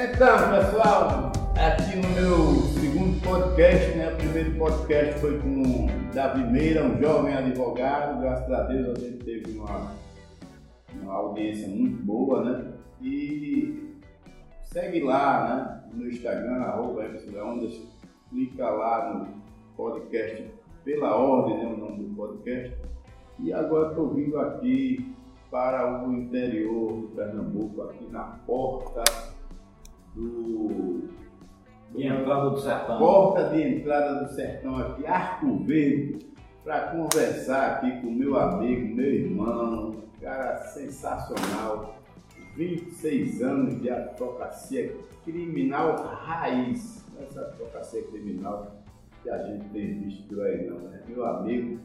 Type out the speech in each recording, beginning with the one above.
Então, pessoal, aqui no meu segundo podcast, né? O primeiro podcast foi com Davi Meira, um jovem advogado. Graças a Deus a gente teve uma, uma audiência muito boa, né? E segue lá, né? No Instagram, arroba Ondas, clica lá no podcast pela ordem, né? O nome do podcast. E agora estou vindo aqui para o interior do Pernambuco, aqui na porta do. Entrada do sertão. Porta de entrada do sertão aqui, Arco Verde, para conversar aqui com meu amigo, meu irmão, cara sensacional, 26 anos de advocacia criminal raiz, essa advocacia criminal que a gente tem visto aí não, né? Meu amigo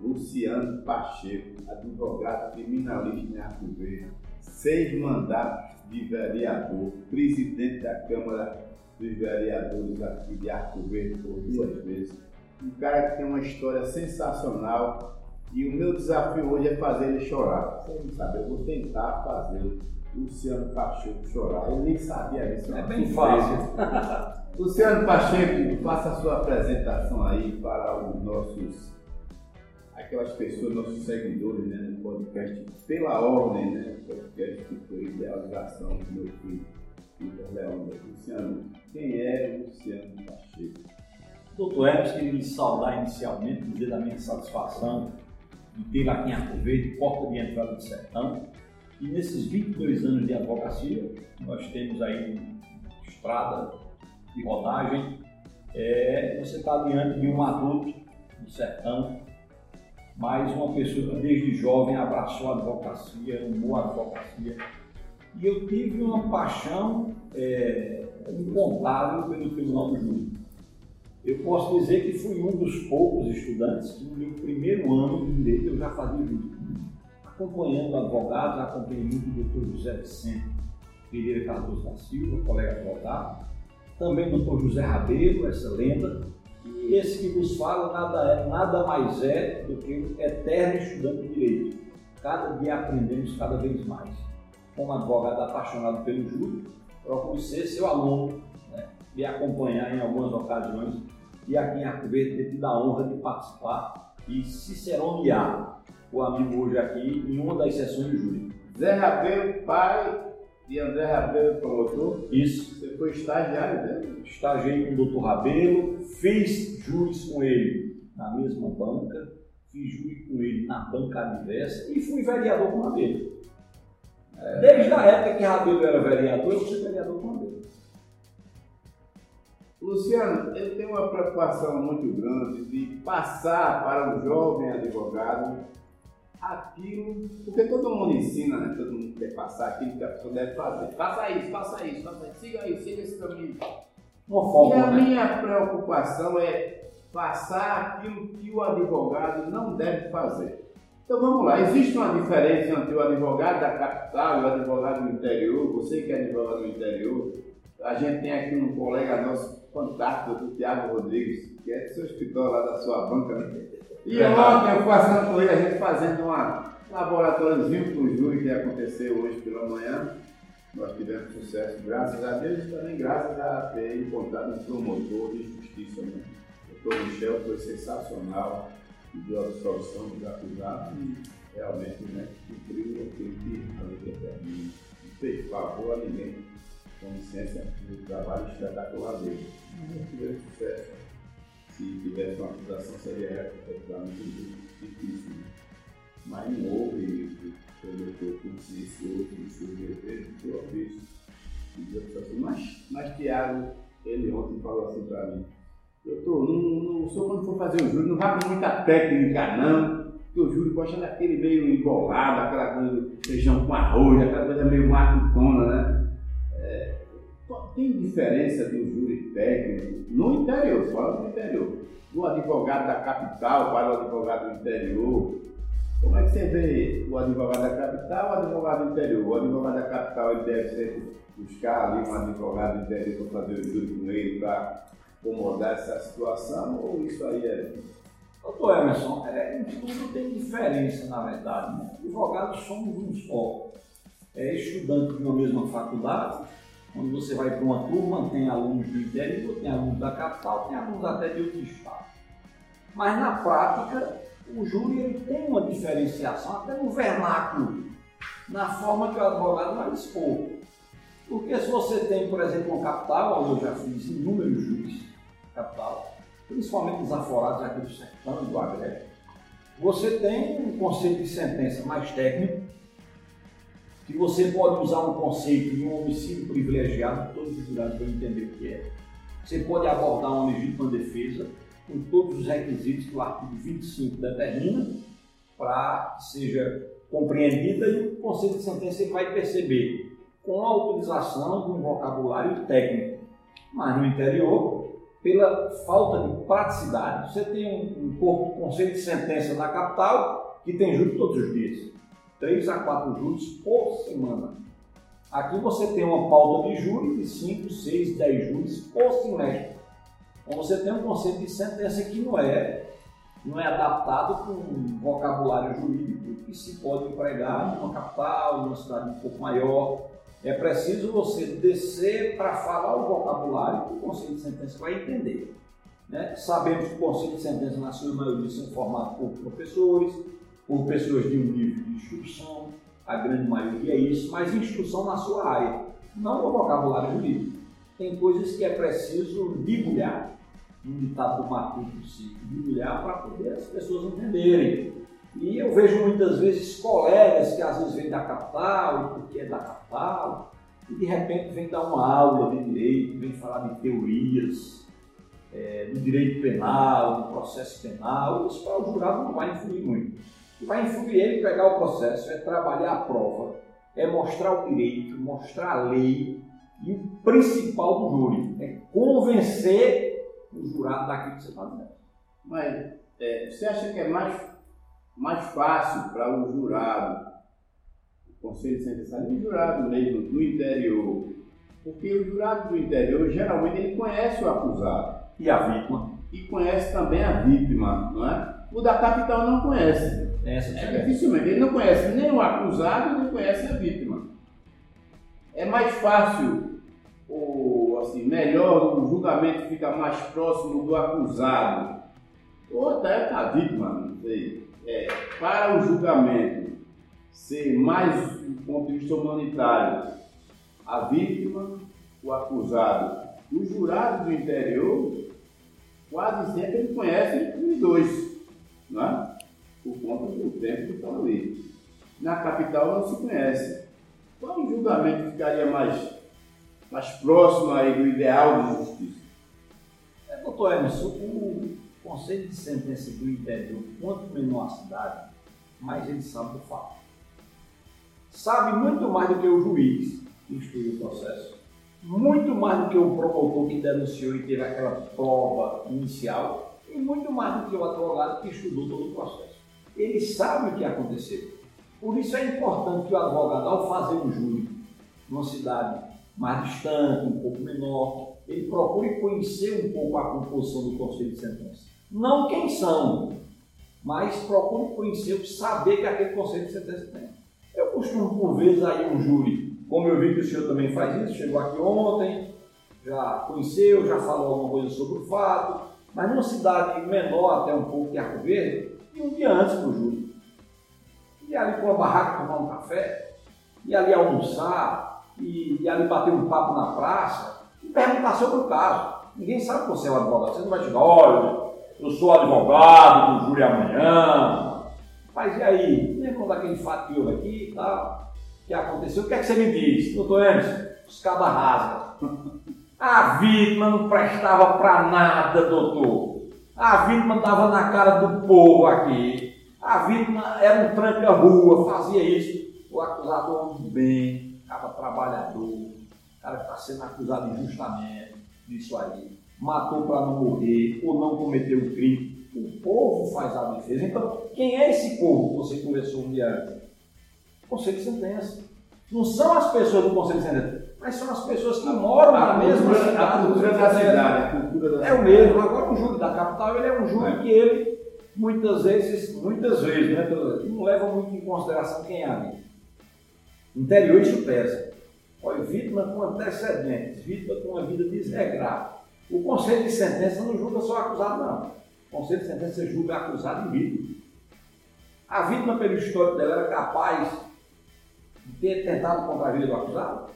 Luciano Pacheco, advogado criminalista em Arco Verde, seis mandatos de vereador, presidente da Câmara dos Vereadores aqui de Arco Verde por duas vezes. Um cara que tem uma história sensacional e o meu desafio hoje é fazer ele chorar. Você não sabe, eu vou tentar fazer Luciano Pacheco chorar. Eu nem sabia disso. É bem fácil. Luciano Pacheco, faça a sua apresentação aí para os nossos aquelas pessoas, nossos seguidores né, no podcast, pela ordem, né? podcast que foi idealização do meu filho, Peter Leão. Luciano, quem é Luciano Pacheco? Doutor Hermes, queria lhe saudar inicialmente, dizer da minha satisfação de ter aqui em Arco Verde, porta de entrada do sertão. E nesses 22 anos de advocacia, nós temos aí estrada de rodagem. É, você está diante de um adulto do sertão mas uma pessoa que desde jovem abraçou a advocacia, amou a advocacia. E eu tive uma paixão é, incontável pelo Tribunal do Júri. Eu posso dizer que fui um dos poucos estudantes que no meu primeiro ano de direito eu já fazia júri. Acompanhando advogados, acompanhei muito o doutor José Vicente Pereira Cardoso da Silva, colega advogado, também o doutor José Rabeiro, essa lenda, e esse que nos fala nada, é, nada mais é do que um eterno estudante de direito. Cada dia aprendemos cada vez mais. Como advogado apaixonado pelo júri, procuro ser seu aluno, né? me acompanhar em algumas ocasiões e aqui em Arco Verde ter tido a honra de participar e ciceronear o amigo hoje aqui em uma das sessões de júri. Zé Rabelo, pai de André Rabelo, promotor. Isso. Você foi estagiário dele? Estagiei com o doutor Rabelo, fiz juiz com ele na mesma banca, fiz juiz com ele na banca adversa e fui vereador com Rabelo. É, Desde a época que Rabelo era vereador, eu fui vereador com Rabelo. Luciano, eu tenho uma preocupação muito grande de passar para o jovem advogado aquilo, porque todo mundo ensina, né? todo mundo quer passar aquilo que a pessoa deve fazer. Faça isso, faça isso, faça isso, siga isso, siga esse caminho. Uma e a né? minha preocupação é passar aquilo que o advogado não deve fazer. Então vamos lá, existe uma diferença entre o advogado da capital e o advogado do interior, você que é advogado do interior, a gente tem aqui um colega nosso fantástico, o Tiago Rodrigues, que é do seu escritório lá da sua banca, né? E ontem eu passando com ele, a gente fazendo um laboratóriozinho para o júri que aconteceu hoje pela manhã. Nós tivemos sucesso, graças a Deus, e também graças a ter encontrado um promotor de justiça. Né? O doutor Michel foi sensacional, deu a absolvição dos acusados e realmente né, cumpriu aquilo que a lei determina. Não fez favor a ninguém, com licença, do trabalho espetacular dele. Nós tivemos sucesso se tivesse uma acusação seria efetivamente difícil. Né? Mas não houve pelo que eu consciencioso do seu dever, do seu ofício. Assim, mas, mas Tiago, ele ontem falou assim para mim, doutor, não, não, senhor quando for fazer o júri não vá com muita técnica não, porque o júri gosta daquele meio embolado, aquela coisa feijão com arroz, aquela coisa meio matutona, né? Tem diferença do júri técnico no interior, fora do interior, do advogado da capital para o advogado do interior. Como é que você vê o advogado da capital o advogado do interior? O advogado da capital ele deve sempre buscar ali um advogado do interior para fazer o júri com ele, para acomodar essa situação, ou isso aí é. Doutor Emerson, é, tudo tem diferença, na verdade. Né? Advogados somos um só. É estudante de uma mesma faculdade, Quando você vai para uma turma, tem alunos do interior, tem alunos da capital, tem alunos até de outros estados. Mas na prática, o júri ele tem uma diferenciação, até no vernáculo, na forma que o advogado vai expor. Porque se você tem, por exemplo, uma capital, eu já fiz inúmeros júris capital, principalmente os aforados aqui do sertão do agreste, você tem um conceito de sentença mais técnico, que você pode usar um conceito de um homicídio privilegiado, todos os jurados vão entender o que é. Você pode abordar uma legítima defesa com todos os requisitos que o artigo 25 determina para que seja compreendida e o conceito de sentença vai perceber com a utilização de um vocabulário técnico. Mas no interior, pela falta de praticidade, você tem um, corpo de conceito de sentença na capital que tem júri todos os dias. Três a quatro júris por semana. Aqui você tem uma pauta de júri de 5, 6, 10 júris por semestre. Então você tem um conceito de sentença que não é, não é adaptado com um vocabulário jurídico que se pode empregar numa capital, numa cidade um pouco maior. É preciso você descer para falar o vocabulário que o conceito de sentença vai entender. Né? Sabemos que o conceito de sentença, na sua maioria, são formados por professores, por pessoas de um nível de instrução, a grande maioria é isso, mas instrução na sua área, não no vocabulário jurídico. Tem coisas que é preciso debulhar, um ditado do Matuto se debulhar para poder as pessoas entenderem. E eu vejo muitas vezes colegas que às vezes vêm da capital, porque é da capital, e de repente vem dar uma aula de direito, vem falar de teorias, é, do direito penal, do processo penal, isso para o jurado não vai influir muito. Vai influir ele pegar o processo é trabalhar a prova, é mostrar o direito, mostrar a lei, e o principal do júri é convencer o jurado daquilo que você está dizendo. Mas é, você acha que é mais mais fácil para o jurado, o conselho de sentença, o jurado mesmo do interior, porque o jurado do interior geralmente ele conhece o acusado e a vítima e conhece também a vítima, não é? O da capital não conhece. Essa é, dificilmente ele não conhece nem o acusado nem conhece a vítima. É mais fácil ou assim melhor o julgamento fica mais próximo do acusado ou até da vítima, não sei é, para o julgamento ser mais do ponto de vista humanitário, a vítima, o acusado, o jurado do interior, quase sempre ele conhece os dois, não é? Por conta do tempo que estão ali. Na capital não se conhece. Qual julgamento ficaria mais, mais próximo aí do ideal de justiça? É, doutor Emerson, o conceito de sentença do interior, quanto menor a cidade, mais ele sabe do fato. Sabe muito mais do que o juiz que instruiu o processo, muito mais do que o promotor que denunciou e teve aquela prova inicial, e muito mais do que o advogado que estudou todo o processo. Ele sabe o que aconteceu. Por isso é importante que o advogado, ao fazer um júri numa cidade mais distante, um pouco menor, ele procure conhecer um pouco a composição do conselho de sentença não quem são, mas procure conhecer, saber que aquele conceito de sentença tem. Eu costumo, por vezes, aí um júri, como eu vi que o senhor também faz isso, chegou aqui ontem, já conheceu, já falou alguma coisa sobre o fato, mas numa cidade menor até um pouco que Arco Verde, e um dia antes do júri. E ali com a barraca tomar um café, e ali almoçar, e, e ali bater um papo na praça, e perguntar sobre o caso. Ninguém sabe que você é um advogado, você não vai chegar, olha, eu sou advogado do júri amanhã. Mas e aí? Lembra daquele fato que houve aqui e tal? que aconteceu? O que é que você me diz? Doutor Emerson, os cabas rasgam. A vítima não prestava para nada, doutor. A vítima estava na cara do povo aqui. A vítima era um tranca-rua, fazia isso. O acusador homem bem, cara trabalhador, cara que está sendo acusado injustamente disso aí matou para não morrer ou não cometeu o crime. O povo faz a defesa. Então, quem é esse povo que você conversou um dia antes? Conselho de sentença. Não são as pessoas do Conselho de sentença, mas são as pessoas que moram na mesma cidade. A cultura da cidade, É o mesmo. O júri da capital ele é um júri é. que ele, muitas vezes, muitas vezes, né, não leva muito em consideração quem é ali. Interior isso pesa. Olha, vítima com antecedentes, vítima com uma vida desregrada. O conselho de sentença não julga só acusado, não. O conselho de sentença julga acusado e vítima. A vítima, pelo histórico dela, era capaz de ter tentado contra a vida do acusado?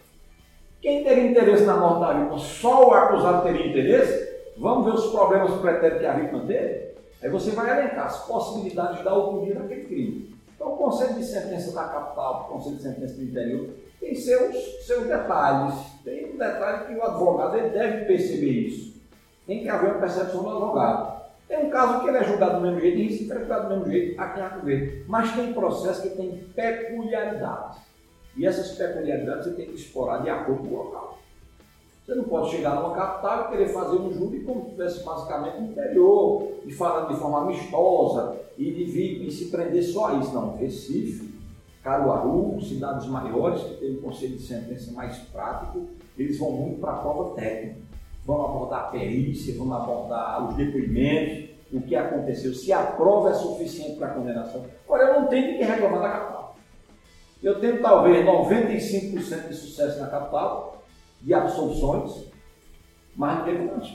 Quem teria interesse na morte da vítima? Só o acusado teria interesse? Vamos ver os problemas pretéritos que a vítima teve? Aí você vai elencar as possibilidades da autoria daquele crime. Então, o conselho de sentença da capital, o conselho de sentença do interior, tem seus, seus detalhes. Tem um detalhe que o advogado ele deve perceber isso. Tem que haver uma percepção do advogado. Tem um caso que ele é julgado do mesmo jeito e isso é julgado do mesmo jeito aqui em Arco. Mas tem processo que tem peculiaridades. E essas peculiaridades você tem que explorar de acordo com o local. Você não pode chegar numa capital e querer fazer um júri como se tivesse basicamente interior, e falando de forma amistosa, e de vir e se prender só a isso. Não, Recife, Caruaru, cidades maiores, que tem um conselho de sentença mais prático, eles vão muito para a prova técnica. Vão abordar a perícia, vão abordar os depoimentos, o que aconteceu, se a prova é suficiente para a condenação. Agora, eu não tenho que reclamar da capital. Eu tenho talvez 95% de sucesso na capital, de absoluções, mas não tenho mais.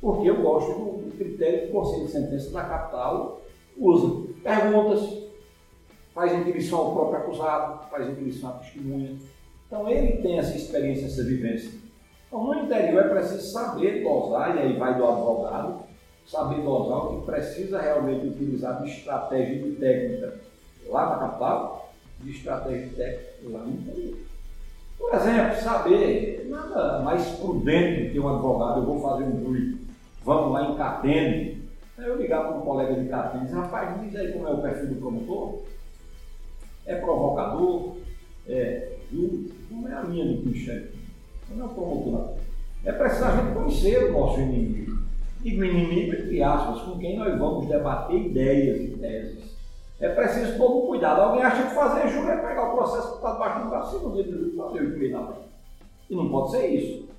Porque eu gosto do critério que o Conselho de Sentença da capital usa. Perguntas, faz intuição ao próprio acusado, faz intuição à testemunha. Então ele tem essa experiência, essa vivência. Então no interior é preciso saber dosar, e aí vai do advogado, saber dosar o que precisa realmente utilizar de estratégia e de técnica lá na capital, de estratégia e técnica lá no interior. Por exemplo, saber, nada mais prudente do que um advogado, eu vou fazer um júri, vamos lá em Catene. Aí eu ligar para um colega de Catene e dizer, rapaz, diz aí como é o perfil do promotor. É provocador, é justo, como é a linha do Cristiano. Não é promotor. É preciso a gente conhecer o nosso inimigo. Digo inimigo, entre aspas, com quem nós vamos debater ideias e teses. É preciso todo um cuidado. Alguém acha que fazer júri é pegar o processo que está debaixo do braço e não fazer o juiz na. E não pode ser isso.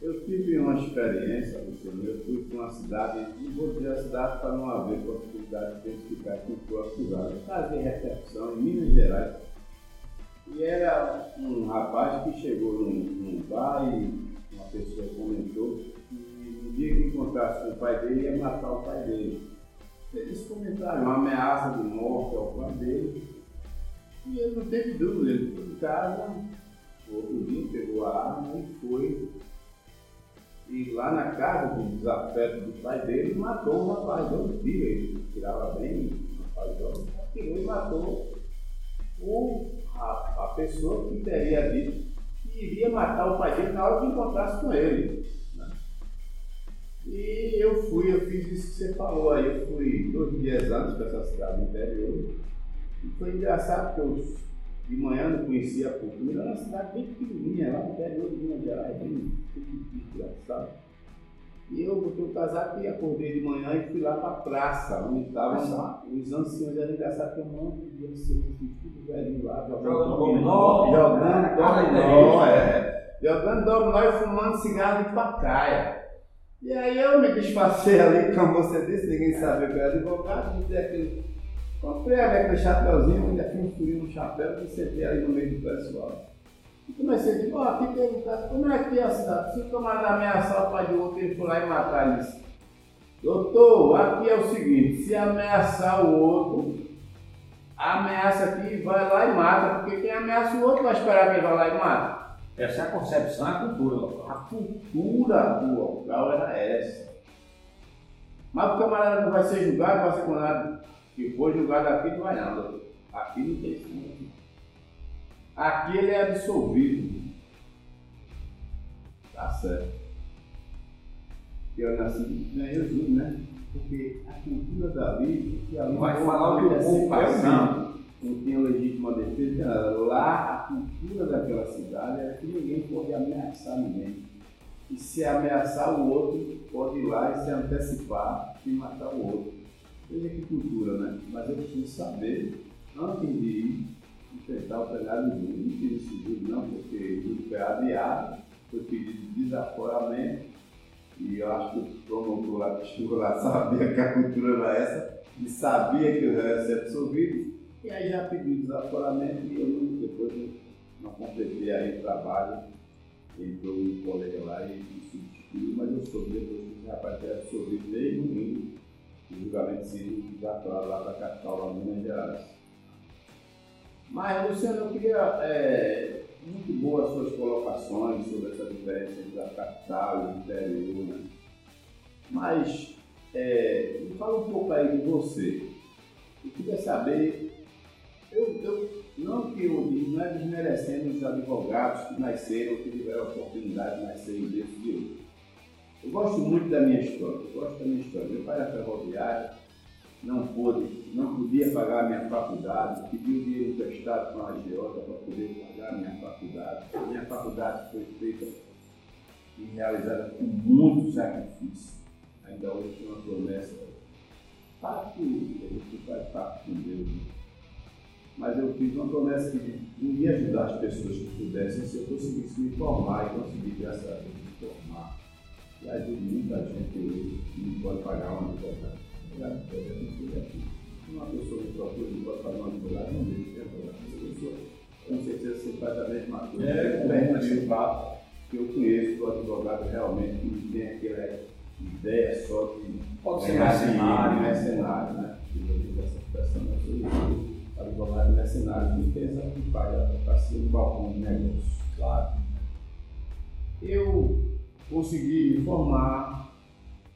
Eu tive uma experiência, Luciano, eu fui para uma cidade, não vou dizer a cidade para não haver possibilidade de identificar quem foi acusado. Fazia recepção em Minas Gerais. E era um rapaz que chegou num, num bar e uma pessoa comentou que no dia que encontrasse o pai dele ia matar o pai dele. Eles comentaram uma ameaça de morte ao pai dele. E ele não teve dúvida, ele foi em casa, o outro dia pegou a arma e foi. E lá na casa do desafeto do pai dele, matou o rapaz de um dia. Ele tirava bem, o rapaz jovem, atirou e matou o, a, a pessoa que teria dito que iria matar o pai dele na hora que encontrasse com ele. E eu fui, eu fiz isso que você falou aí, eu fui dois dias antes para essa cidade interior. E foi engraçado que eu de manhã não conhecia a cultura, era uma cidade bem pequenininha, lá no interior de Minas Gerais, bem engraçado. E eu botei o casaco e acordei de manhã e fui lá para a praça, onde estavam os anciãos. Era engraçado que um monte de anciãos, assim, tudo velhinho lá, jogando dominó. Jogando dominó, é. Jogando dominó e fumando cigarro de pacaia. E aí eu me disfarcei ali, como você disse, ninguém sabia que eu era advogado, dei aquele. Comprei aquele chapéuzinho, ainda fiz um chapéu e sentei ali no meio do pessoal. E comecei a dizer, ó, aqui tem um caso, como é que é a cidade? Se o camarada ameaçar pai de outro, ele for lá e matar ele disse, doutor, aqui é o seguinte, se ameaçar o outro, ameaça aqui vai lá e mata, porque quem ameaça o outro vai esperar que ele vá lá e mata. Essa é a concepção, a cultura local. A cultura do local era essa. Mas o camarada não vai ser julgado, não vai ser condenado. Se for julgado aqui, não vai nada. Aqui não tem isso. Aqui ele é absolvido. Tá certo. E olha assim, ganhou tudo, né? Porque a cultura dali, que ali vai falar o que o povo passando não tinha legítima defesa, lá a cultura daquela cidade era que ninguém pode ameaçar ninguém. E se ameaçar o outro, pode ir lá e se antecipar e matar o outro. Veja que cultura, né? Mas eu preciso saber, antes de ir, enfrentar o plenário do Não fiz esse júri não, porque o júri foi adiado, foi pedido de desaforamento, e eu acho que o promotor lá que chegou lá sabia que a cultura era essa, e sabia que eu ia ser absolvido, e aí já pedi desaforamento e eu depois não completei aí o trabalho, entrou um colega lá e substituiu, mas eu soube depois que o rapaz era absorvido meio domingo, o julgamento civil já estava lá para a capital, lá Minas Gerais. Mas, Luciano, eu queria. É, muito boas as suas colocações sobre essa diferença entre a capital e o interior, né? Mas, é, fala um pouco aí de você. Eu queria saber, eu, eu, não que eu não é desmerecendo os advogados que nasceram, que tiveram a oportunidade de nascer em berço de hoje. Eu gosto muito da minha história, eu gosto da minha história. Meu pai era ferroviário, não pôde, não podia pagar a minha faculdade, pediu dinheiro emprestado com a agiota para poder pagar a minha faculdade. A minha faculdade foi feita e realizada com muito sacrifício. Ainda hoje tem uma promessa. Pacto, a gente faz pacto com Deus. Né? Mas eu fiz uma promessa que um dia ajudar as pessoas que pudessem, se eu conseguisse me formar e conseguir, graças a Deus, me formar. E ajudo muita gente hoje que não pode pagar uma advogada uma pessoa que procura não pode fazer uma advogado, não deixa de advogado. Essa pessoa, com certeza, você faz a mesma coisa. É, como esse fato que eu conheço o advogado realmente que não tem aquela ideia só de pode ser mercenário, mercenário, né? Essa expressão é mercenário, não tem essa que a advocacia no balcão de negócio. Claro. Eu consegui me formar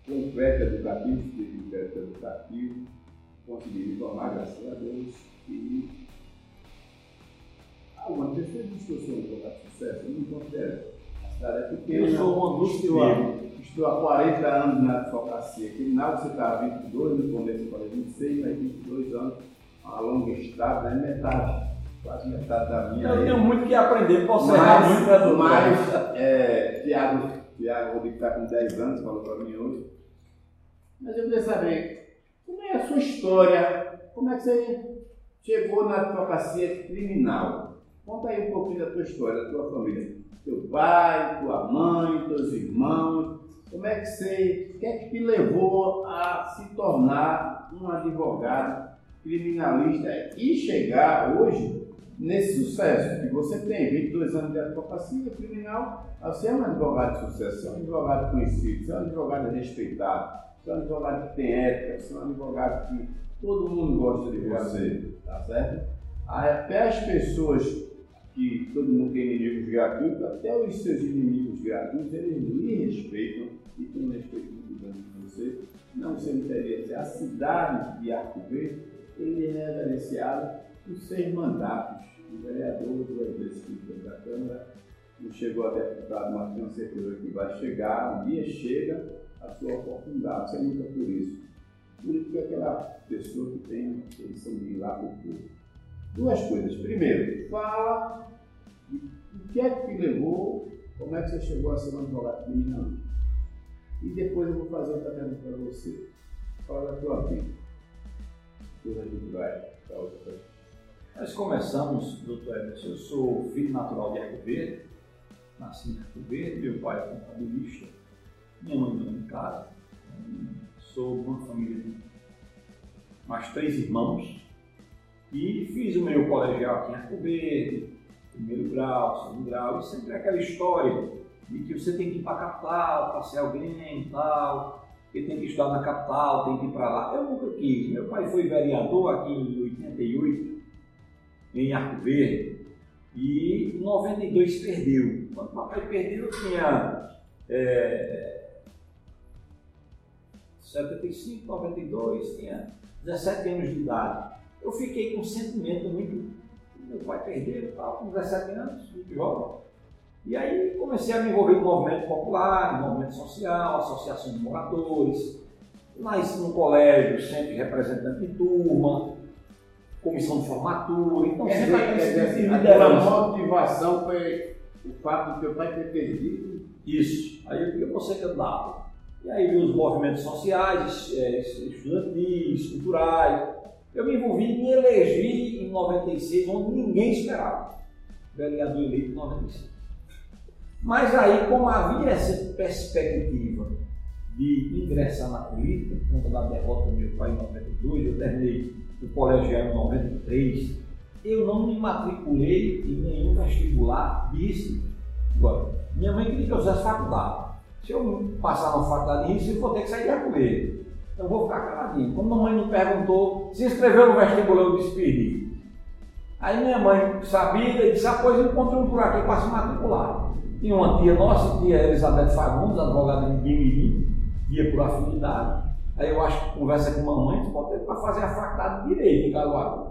com o crédito educativo, tive um crédito educativo, consegui me formar, graças a Deus, e algumas pessoas dizem que eu sou um advogado de sucesso, eu não considero. A cidade é pequena. Eu sou um dos Estou há 40 anos na advocacia criminal, você está há 22, no começo eu falei 26, mas 22 anos, uma longa estrada, é metade, quase metade da minha. Eu tenho muito que aprender, posso errar muito para Mas, é, Tiago, Tiago Rodrigues está com 10 anos, falou para mim hoje, mas eu queria saber como é a sua história, como é que você chegou na advocacia criminal. Conta aí um pouquinho da tua história, da tua família. Teu pai, tua mãe, teus irmãos. Como é que você. O que é que te levou a se tornar um advogado criminalista e chegar hoje nesse sucesso que você tem? 22 anos de advocacia criminal, você é um advogado de sucesso, você é um advogado conhecido, você é um advogado respeitado você é um advogado que tem ética, você é um advogado que todo mundo gosta de você, tá certo? Até as pessoas que todo mundo tem inimigos gratuitos, até os seus inimigos gratuitos, eles lhe respeitam e têm um respeito muito grande por você. Não se interesse. A cidade de Arco Verde, ele é reverenciado por seis mandatos. O vereador, duas vezes que da Câmara, não chegou a deputado, mas tenho certeza que vai chegar, um dia chega, a sua oportunidade. Você luta por isso. Por isso que aquela pessoa que tem posição de ir lá o povo. Duas coisas. Primeiro, fala o que é que te levou, como é que você chegou a ser um advogado criminalista. E depois eu vou fazer outra pergunta para você. Fala da tua vida. Depois a gente vai para outra pergunta. Nós começamos, doutor Emerson, eu sou filho natural de Arco Verde, nasci em Arco Verde, meu pai é contabilista, minha mãe dona de casa. Sou uma família de mais três irmãos. E fiz o meu colegial aqui em Arco Verde, primeiro grau, segundo grau, e sempre aquela história de que você tem que ir para a capital para ser alguém e tal, que tem que estudar na capital, tem que ir para lá. Eu nunca quis. Meu pai foi vereador aqui em 88, em Arco Verde, e em 92 perdeu. Quando o papai perdeu, eu tinha é, 75, 92, tinha 17 anos de idade. Eu fiquei com um sentimento muito. Meu pai perdeu, tal, com 17 anos, muito jovem. E aí comecei a me envolver no movimento popular, no movimento social, associação de moradores, nasci no colégio, sempre representante de turma, comissão de formatura. Então, é, sempre é, é, a motivação foi o fato de teu pai ter perdido. Isso. Aí eu queria você candidato. E aí vi os movimentos sociais, é, estudantis, culturais. Eu me envolvi e me elegi em 96, onde ninguém esperava. Vereador eleito em 96. Mas aí, como havia essa perspectiva de ingressar na política, por conta da derrota do meu pai em 92, eu terminei o colegial em 93, eu não me matriculei em nenhum vestibular disso. Agora, minha mãe queria que eu fizesse faculdade. Se eu passar na faculdade de Recife, eu vou ter que sair de comer. Então vou ficar caladinho. Como a mãe me perguntou, se inscreveu no vestibular, eu despedi. Aí minha mãe sabia e disse, ah, pois encontrei um por aqui para se matricular. Tinha uma tia nossa, tia Elizabeth Fagundes, advogada de Bimirim, ia por afinidade. Aí eu acho que conversa com mamãe, pode ter para fazer a faculdade de Direito em Caruaru.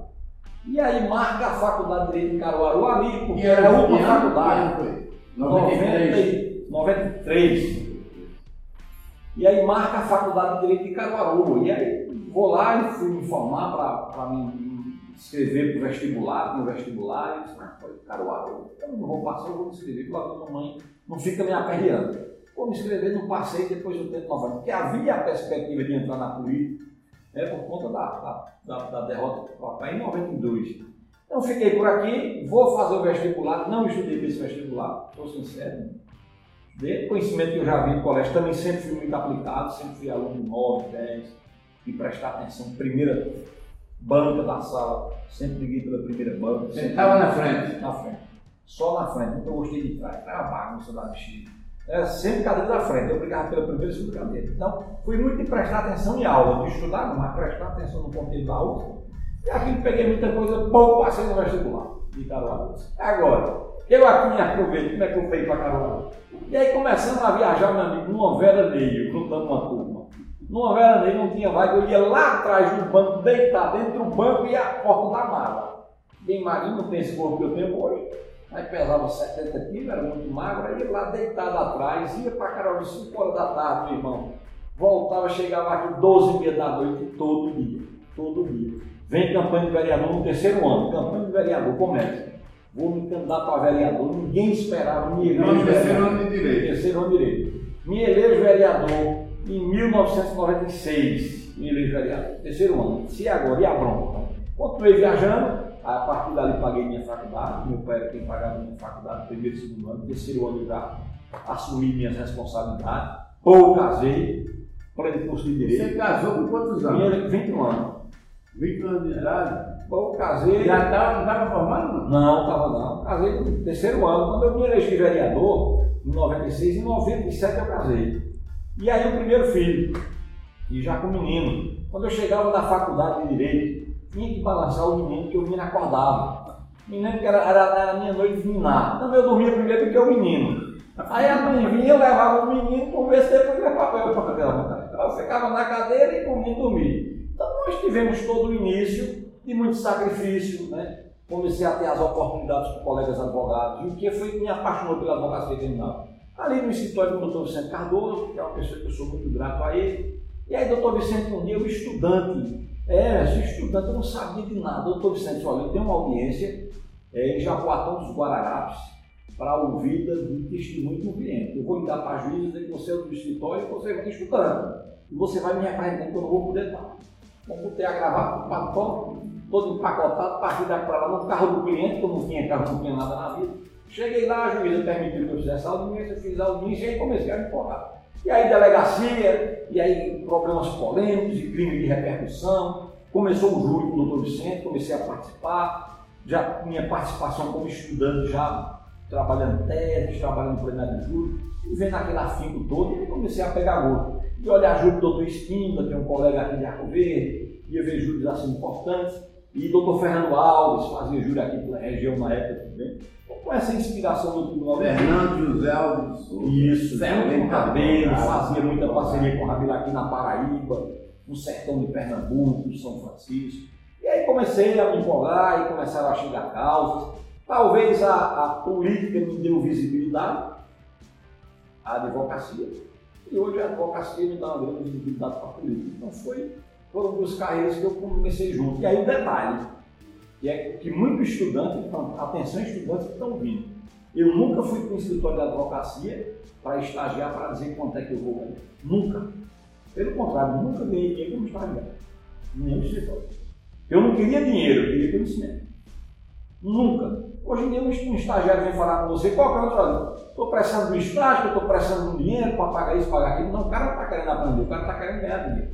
E aí marca a faculdade de Direito em Caruaru ali, porque era a última faculdade. 93. 93. E aí marca a faculdade de Direito de Caruaru. E aí vou lá e fui me informar para me inscrever para o vestibular, no vestibular, e disse, mas foi Caruaru. Eu não vou passar, eu vou me inscrever, porque a mamãe não fica me aperreando. Vou me inscrever, não passei, depois eu tento novamente. Porque havia a perspectiva de entrar na política, é por conta da, da, da derrota do papai em 92. Então fiquei por aqui, vou fazer o vestibular, não estudei para esse vestibular, estou sincero. De conhecimento que eu já vi no colégio, também sempre fui muito aplicado, sempre fui aluno 9, 10, e prestar atenção, primeira banca da sala, sempre liguei pela primeira banca. Você estava na frente? Na frente. Só na frente, nunca gostei de trás, era bagunça da bexiga. Era sempre cadeira da frente, eu brigava pela primeira e segunda cadeira. Então, fui muito de prestar atenção em aula, de estudar, mas prestar atenção no conteúdo da aula. E aqui peguei muita coisa, pouco passei no vestibular de Caruaru. Agora, eu aqui me aproveito, como é que eu fui para Caruaru? E aí começamos a viajar, meu amigo, numa veraneio, juntando uma turma. Numa veraneio não tinha vaga, eu ia lá atrás do banco, deitar dentro do banco e a porta da mala. Bem magrinho, não tem esse corpo que eu tenho hoje. Aí pesava 70 quilos, era muito magro, aí ia lá deitado atrás, ia para Caruaru 5 horas da tarde, meu irmão. Voltava, chegava aqui 12 e meia da noite, todo dia, todo dia. Vem campanha de vereador no terceiro ano, campanha de vereador, começa. Vou me candidatar a vereador, ninguém esperava, me no terceiro ano de direito. Terceiro ano de direito. Me elejo vereador em 1996, me elejo vereador, terceiro ano. Se agora, e a bronca? Continuei viajando, a partir dali paguei minha faculdade, meu pai era quem pagava minha faculdade, primeiro e segundo ano, terceiro ano já assumi minhas responsabilidades, ou casei, pleno curso de Direito. Você casou com quantos anos? Minha, 21 anos. 20 anos de idade? Ou casei. Já estava, não estava formado? Não, estava não. Casei no terceiro ano. Quando eu me elegi vereador, em 96, em 97 eu casei. E aí o primeiro filho, e já com menino. Quando eu chegava na faculdade de Direito, tinha que balançar o menino, que o menino acordava. O menino que era, era, era a minha noite de minar. Então eu dormia primeiro do que o menino. Aí a mãe vinha, levava o menino, por ver se depois levava eu para aquela vontade. Então eu ficava na cadeira e o menino dormia. Então nós tivemos todo o início de muito sacrifício, né? Comecei a ter as oportunidades com colegas advogados, e o que foi que me apaixonou pela advocacia criminal. Ali no escritório do doutor Vicente Cardoso, que é uma pessoa que eu sou muito grato a ele. E aí, doutor Vicente, um dia, o estudante, é, esse estudante, eu não sabia de nada. Doutor Vicente, olha, eu tenho uma audiência é, em Jaboatão dos Guararapes para ouvida de testemunho um cliente. Eu vou lhe dar para a juíza dizer que você é do escritório e você vai estudando. E você vai me repreender que eu não vou poder estar. Vou ter a gravata, o patrão, todo empacotado, partir daqui para lá no carro do cliente, que eu não tinha carro, não tinha nada na vida. Cheguei lá, a juíza permitiu que eu fizesse audiência, fiz a audiência e aí comecei a me empurrar. E aí delegacia, e aí problemas polêmicos e crime de repercussão. Começou o júri com o doutor Vicente, comecei a participar, já minha participação como estudante já trabalhando teses, trabalhando no plenário de júri, e vendo aquele afinco todo, e comecei a pegar gosto. E olhar júri do doutor Espíndola, que é um colega aqui de Arco Verde, ia ver júris assim importantes, e doutor Fernando Alves fazia júri aqui pela região na época também. Com essa inspiração do Tribunal Fernando José Alves Souza. Isso, Zé Cabelo, fazia muita parceria com o Rabila aqui na Paraíba, no sertão de Pernambuco, São Francisco. E aí comecei a me empolgar e começaram a chegar causas. Talvez a, a política me deu visibilidade, a advocacia, e hoje a advocacia me dá uma grande visibilidade para a política. Então foi, foram duas carreiras que eu comecei junto. E aí o detalhe, que é que muito estudante, atenção estudantes que estão vindo, eu nunca fui para o escritório de advocacia para estagiar para dizer quanto é que eu vou ganhar. Nunca. Pelo contrário, nunca ganhei dinheiro como estagiário. Nenhum escritório. Eu não queria dinheiro, eu queria conhecimento. Nunca. Hoje em dia um estagiário vem falar com você, qual que é o outro Estou precisando do estágio, estou precisando de dinheiro para pagar isso, pagar aquilo. Não, o cara não está querendo aprender, o cara está querendo ganhar dinheiro.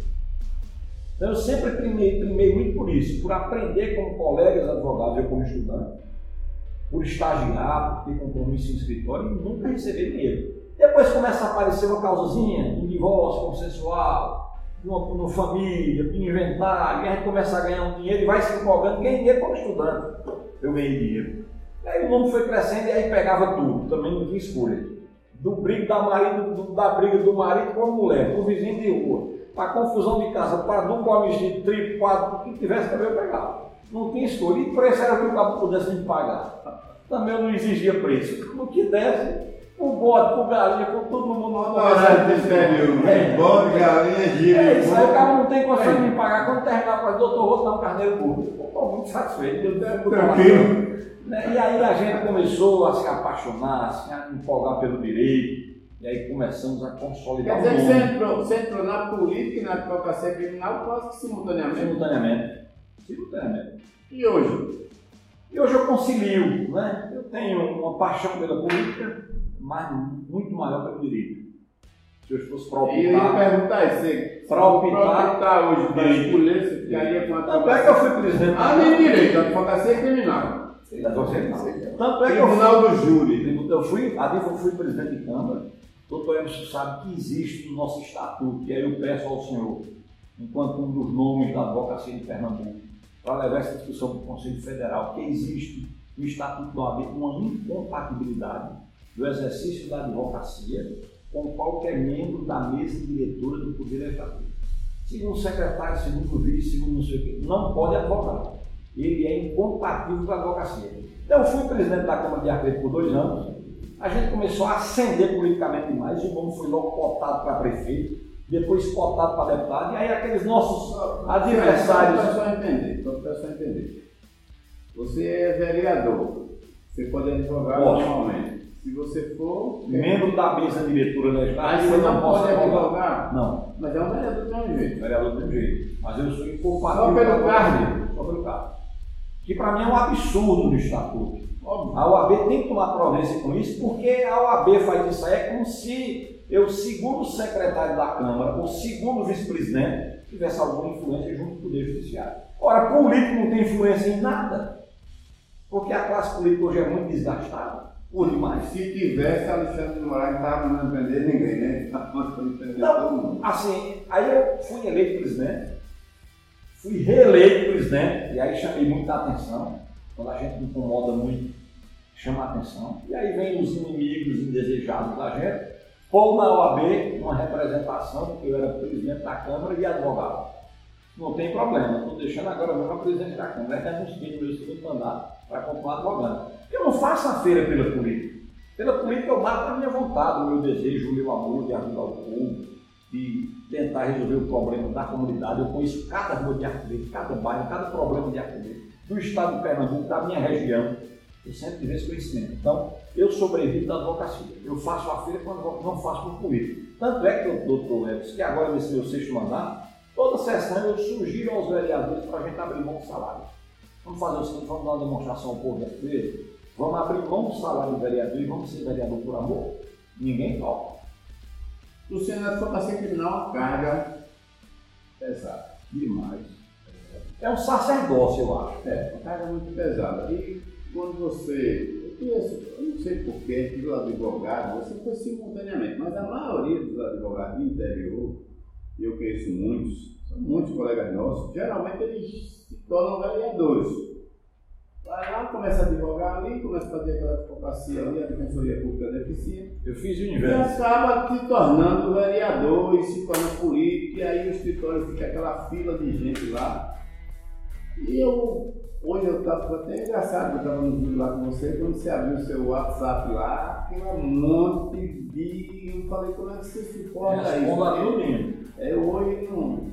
Então eu sempre primei, primei muito por isso, por aprender como colegas advogados, eu como estudante, por estagiar, por ter compromisso em escritório e nunca receber dinheiro. Depois começa a aparecer uma causazinha, um divórcio consensual, uma, uma família, um inventário, e a gente começa a ganhar um dinheiro e vai se empolgando, ganha dinheiro como estudante. Eu ganhei dinheiro. E aí o mundo foi crescendo e aí pegava tudo, também não tinha escolha. Do brigo da, marido, do, da briga do marido com a mulher, do vizinho de rua, para confusão de casa, para duplo homicídio, triplo, quadro, o que tivesse também eu pegava. Não tinha escolha. E preço era que o cabo pudesse me pagar. Também eu não exigia preço. O que desse, o bode, o galinha, com todo mundo no horário de exterior. É. Bode, galinha, gira. É isso aí, o cara não tem condição de me pagar. Quando terminar a doutor, vou dar um carneiro burro. Estou muito satisfeito. Tranquilo. Né? E aí a gente começou a se apaixonar, a se empolgar pelo direito. E aí começamos a consolidar Quer dizer que você entrou, você entrou na política e na advocacia criminal quase que simultaneamente? Simultaneamente. Simultaneamente. E hoje? E hoje eu concilio, né? Eu tenho uma paixão pela política, mas muito maior pelo direito. Se eu fosse para optar... E eu ia perguntar isso, optar, hoje para escolher, você ficaria com a Tanto é que eu fui presidente... Ah, nem direito, a advocacia é criminal. Tanto é que eu fui, do Júri. Eu fui, a eu fui presidente de Câmara, o doutor Emerson sabe que existe no nosso estatuto, e aí eu peço ao senhor, enquanto um dos nomes da advocacia de Pernambuco, para levar essa discussão para o Conselho Federal, que existe no Estatuto do OAB uma incompatibilidade do exercício da advocacia com qualquer membro da mesa diretora do Poder Legislativo. Segundo o secretário, segundo o vice, segundo não sei o quê, não pode advogar. Ele é incompatível com a advocacia. Então, eu fui presidente da Câmara de Arcredo por dois anos, a gente começou a ascender politicamente demais, o bom foi logo cotado para prefeito, depois cotado para deputado, e aí aqueles nossos adversários. Só para entender, só para entender. Você é vereador, você pode advogar normalmente. Se você for. Membro da mesa diretora legislativa, você não pode advogar? Não. Mas é um vereador do mesmo jeito. Vereador do mesmo jeito. Mas eu sou incompatível. Só pelo cargo? Só pelo cargo. Que para mim é um absurdo no estatuto. A OAB tem que tomar providência com isso, porque a OAB faz isso aí, é como se eu, segundo secretário da Câmara, ou segundo vice-presidente, tivesse alguma influência junto com o Poder Judiciário. Ora, político não tem influência em nada, porque a classe política hoje é muito desgastada, por demais. Se tivesse, Alexandre de Moraes não estava mandando prender ninguém, né? Estava mandando prender todo mundo. Assim, aí eu fui eleito presidente, fui reeleito presidente, e aí chamei muita atenção, quando a gente incomoda muito, chama a atenção, e aí vem os inimigos indesejados da gente, ou na OAB uma representação, porque eu era presidente da Câmara e advogado. Não tem problema, estou deixando agora mesmo a presidente da Câmara, é renunciei no meu segundo mandato para continuar advogando. Eu não faço a feira pela política. Pela política eu mato a minha vontade, o meu desejo, o meu amor de ajudar o povo, de tentar resolver o problema da comunidade. Eu conheço cada rua de Arquimedes, cada bairro, cada problema de Arquimedes, do estado de Pernambuco, da minha região. Eu sempre tive esse conhecimento. Então, eu sobrevivo da advocacia. Eu faço a feira quando não faço por político. Tanto é que doutor Edson, que agora nesse meu sexto mandato, toda sessão eu sugiro aos vereadores para a gente abrir mão do salário. Vamos fazer o seguinte, vamos dar uma demonstração ao povo brasileiro, vamos abrir mão do salário do vereador e vamos ser vereador por amor. Ninguém toca. Luciano, a advocacia criminal é uma carga pesada, demais. É um sacerdócio, eu acho. É, uma carga muito pesada. E quando você conheço, eu não sei porquê, que o advogado, você foi simultaneamente, mas a maioria dos advogados do interior, e eu conheço muitos, são muitos colegas nossos, geralmente eles se tornam vereadores. Vai lá, começa a advogar ali, começa a fazer aquela advocacia ali, a Defensoria Pública Deficiente. Eu fiz o universo. E acaba se tornando vereador e se torna político, e aí o escritório fica aquela fila de gente lá. E eu Hoje eu estava até engraçado, eu estava no vídeo lá com você, quando você abriu o seu WhatsApp lá, tem um monte de. Eu falei, como é que você suporta é, isso? É, eu hoje não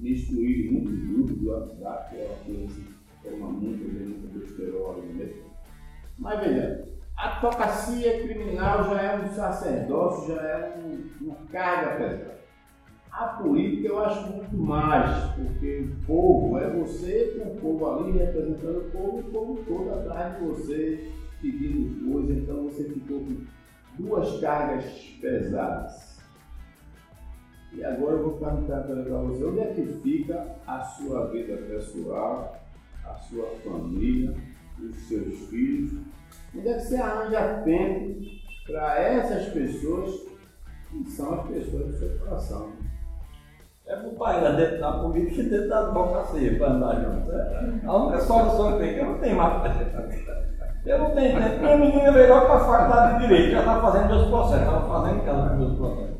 me excluí muito do grupo do WhatsApp, que é uma coisa assim, toma muito, muito besterol mesmo. Mas veja, a advocacia criminal já é um sacerdócio, já é um, uma carga pesada. A política eu acho muito mais, porque o povo é você com o povo ali representando o povo o povo todo atrás de você pedindo coisa, então você ficou com duas cargas pesadas. E agora eu vou perguntar para você, onde é que fica a sua vida pessoal, a sua família, os seus filhos? Onde é que você arranja tempo para essas pessoas que são as pessoas do seu coração? É para o pai lá dentro da política e dentro da advocacia para andar junto. É, a única solução que eu não tenho mais. Eu não tenho tempo. Minha menina veio logo para a faculdade de Direito, já estava fazendo meus processos, estava fazendo casa meus processos.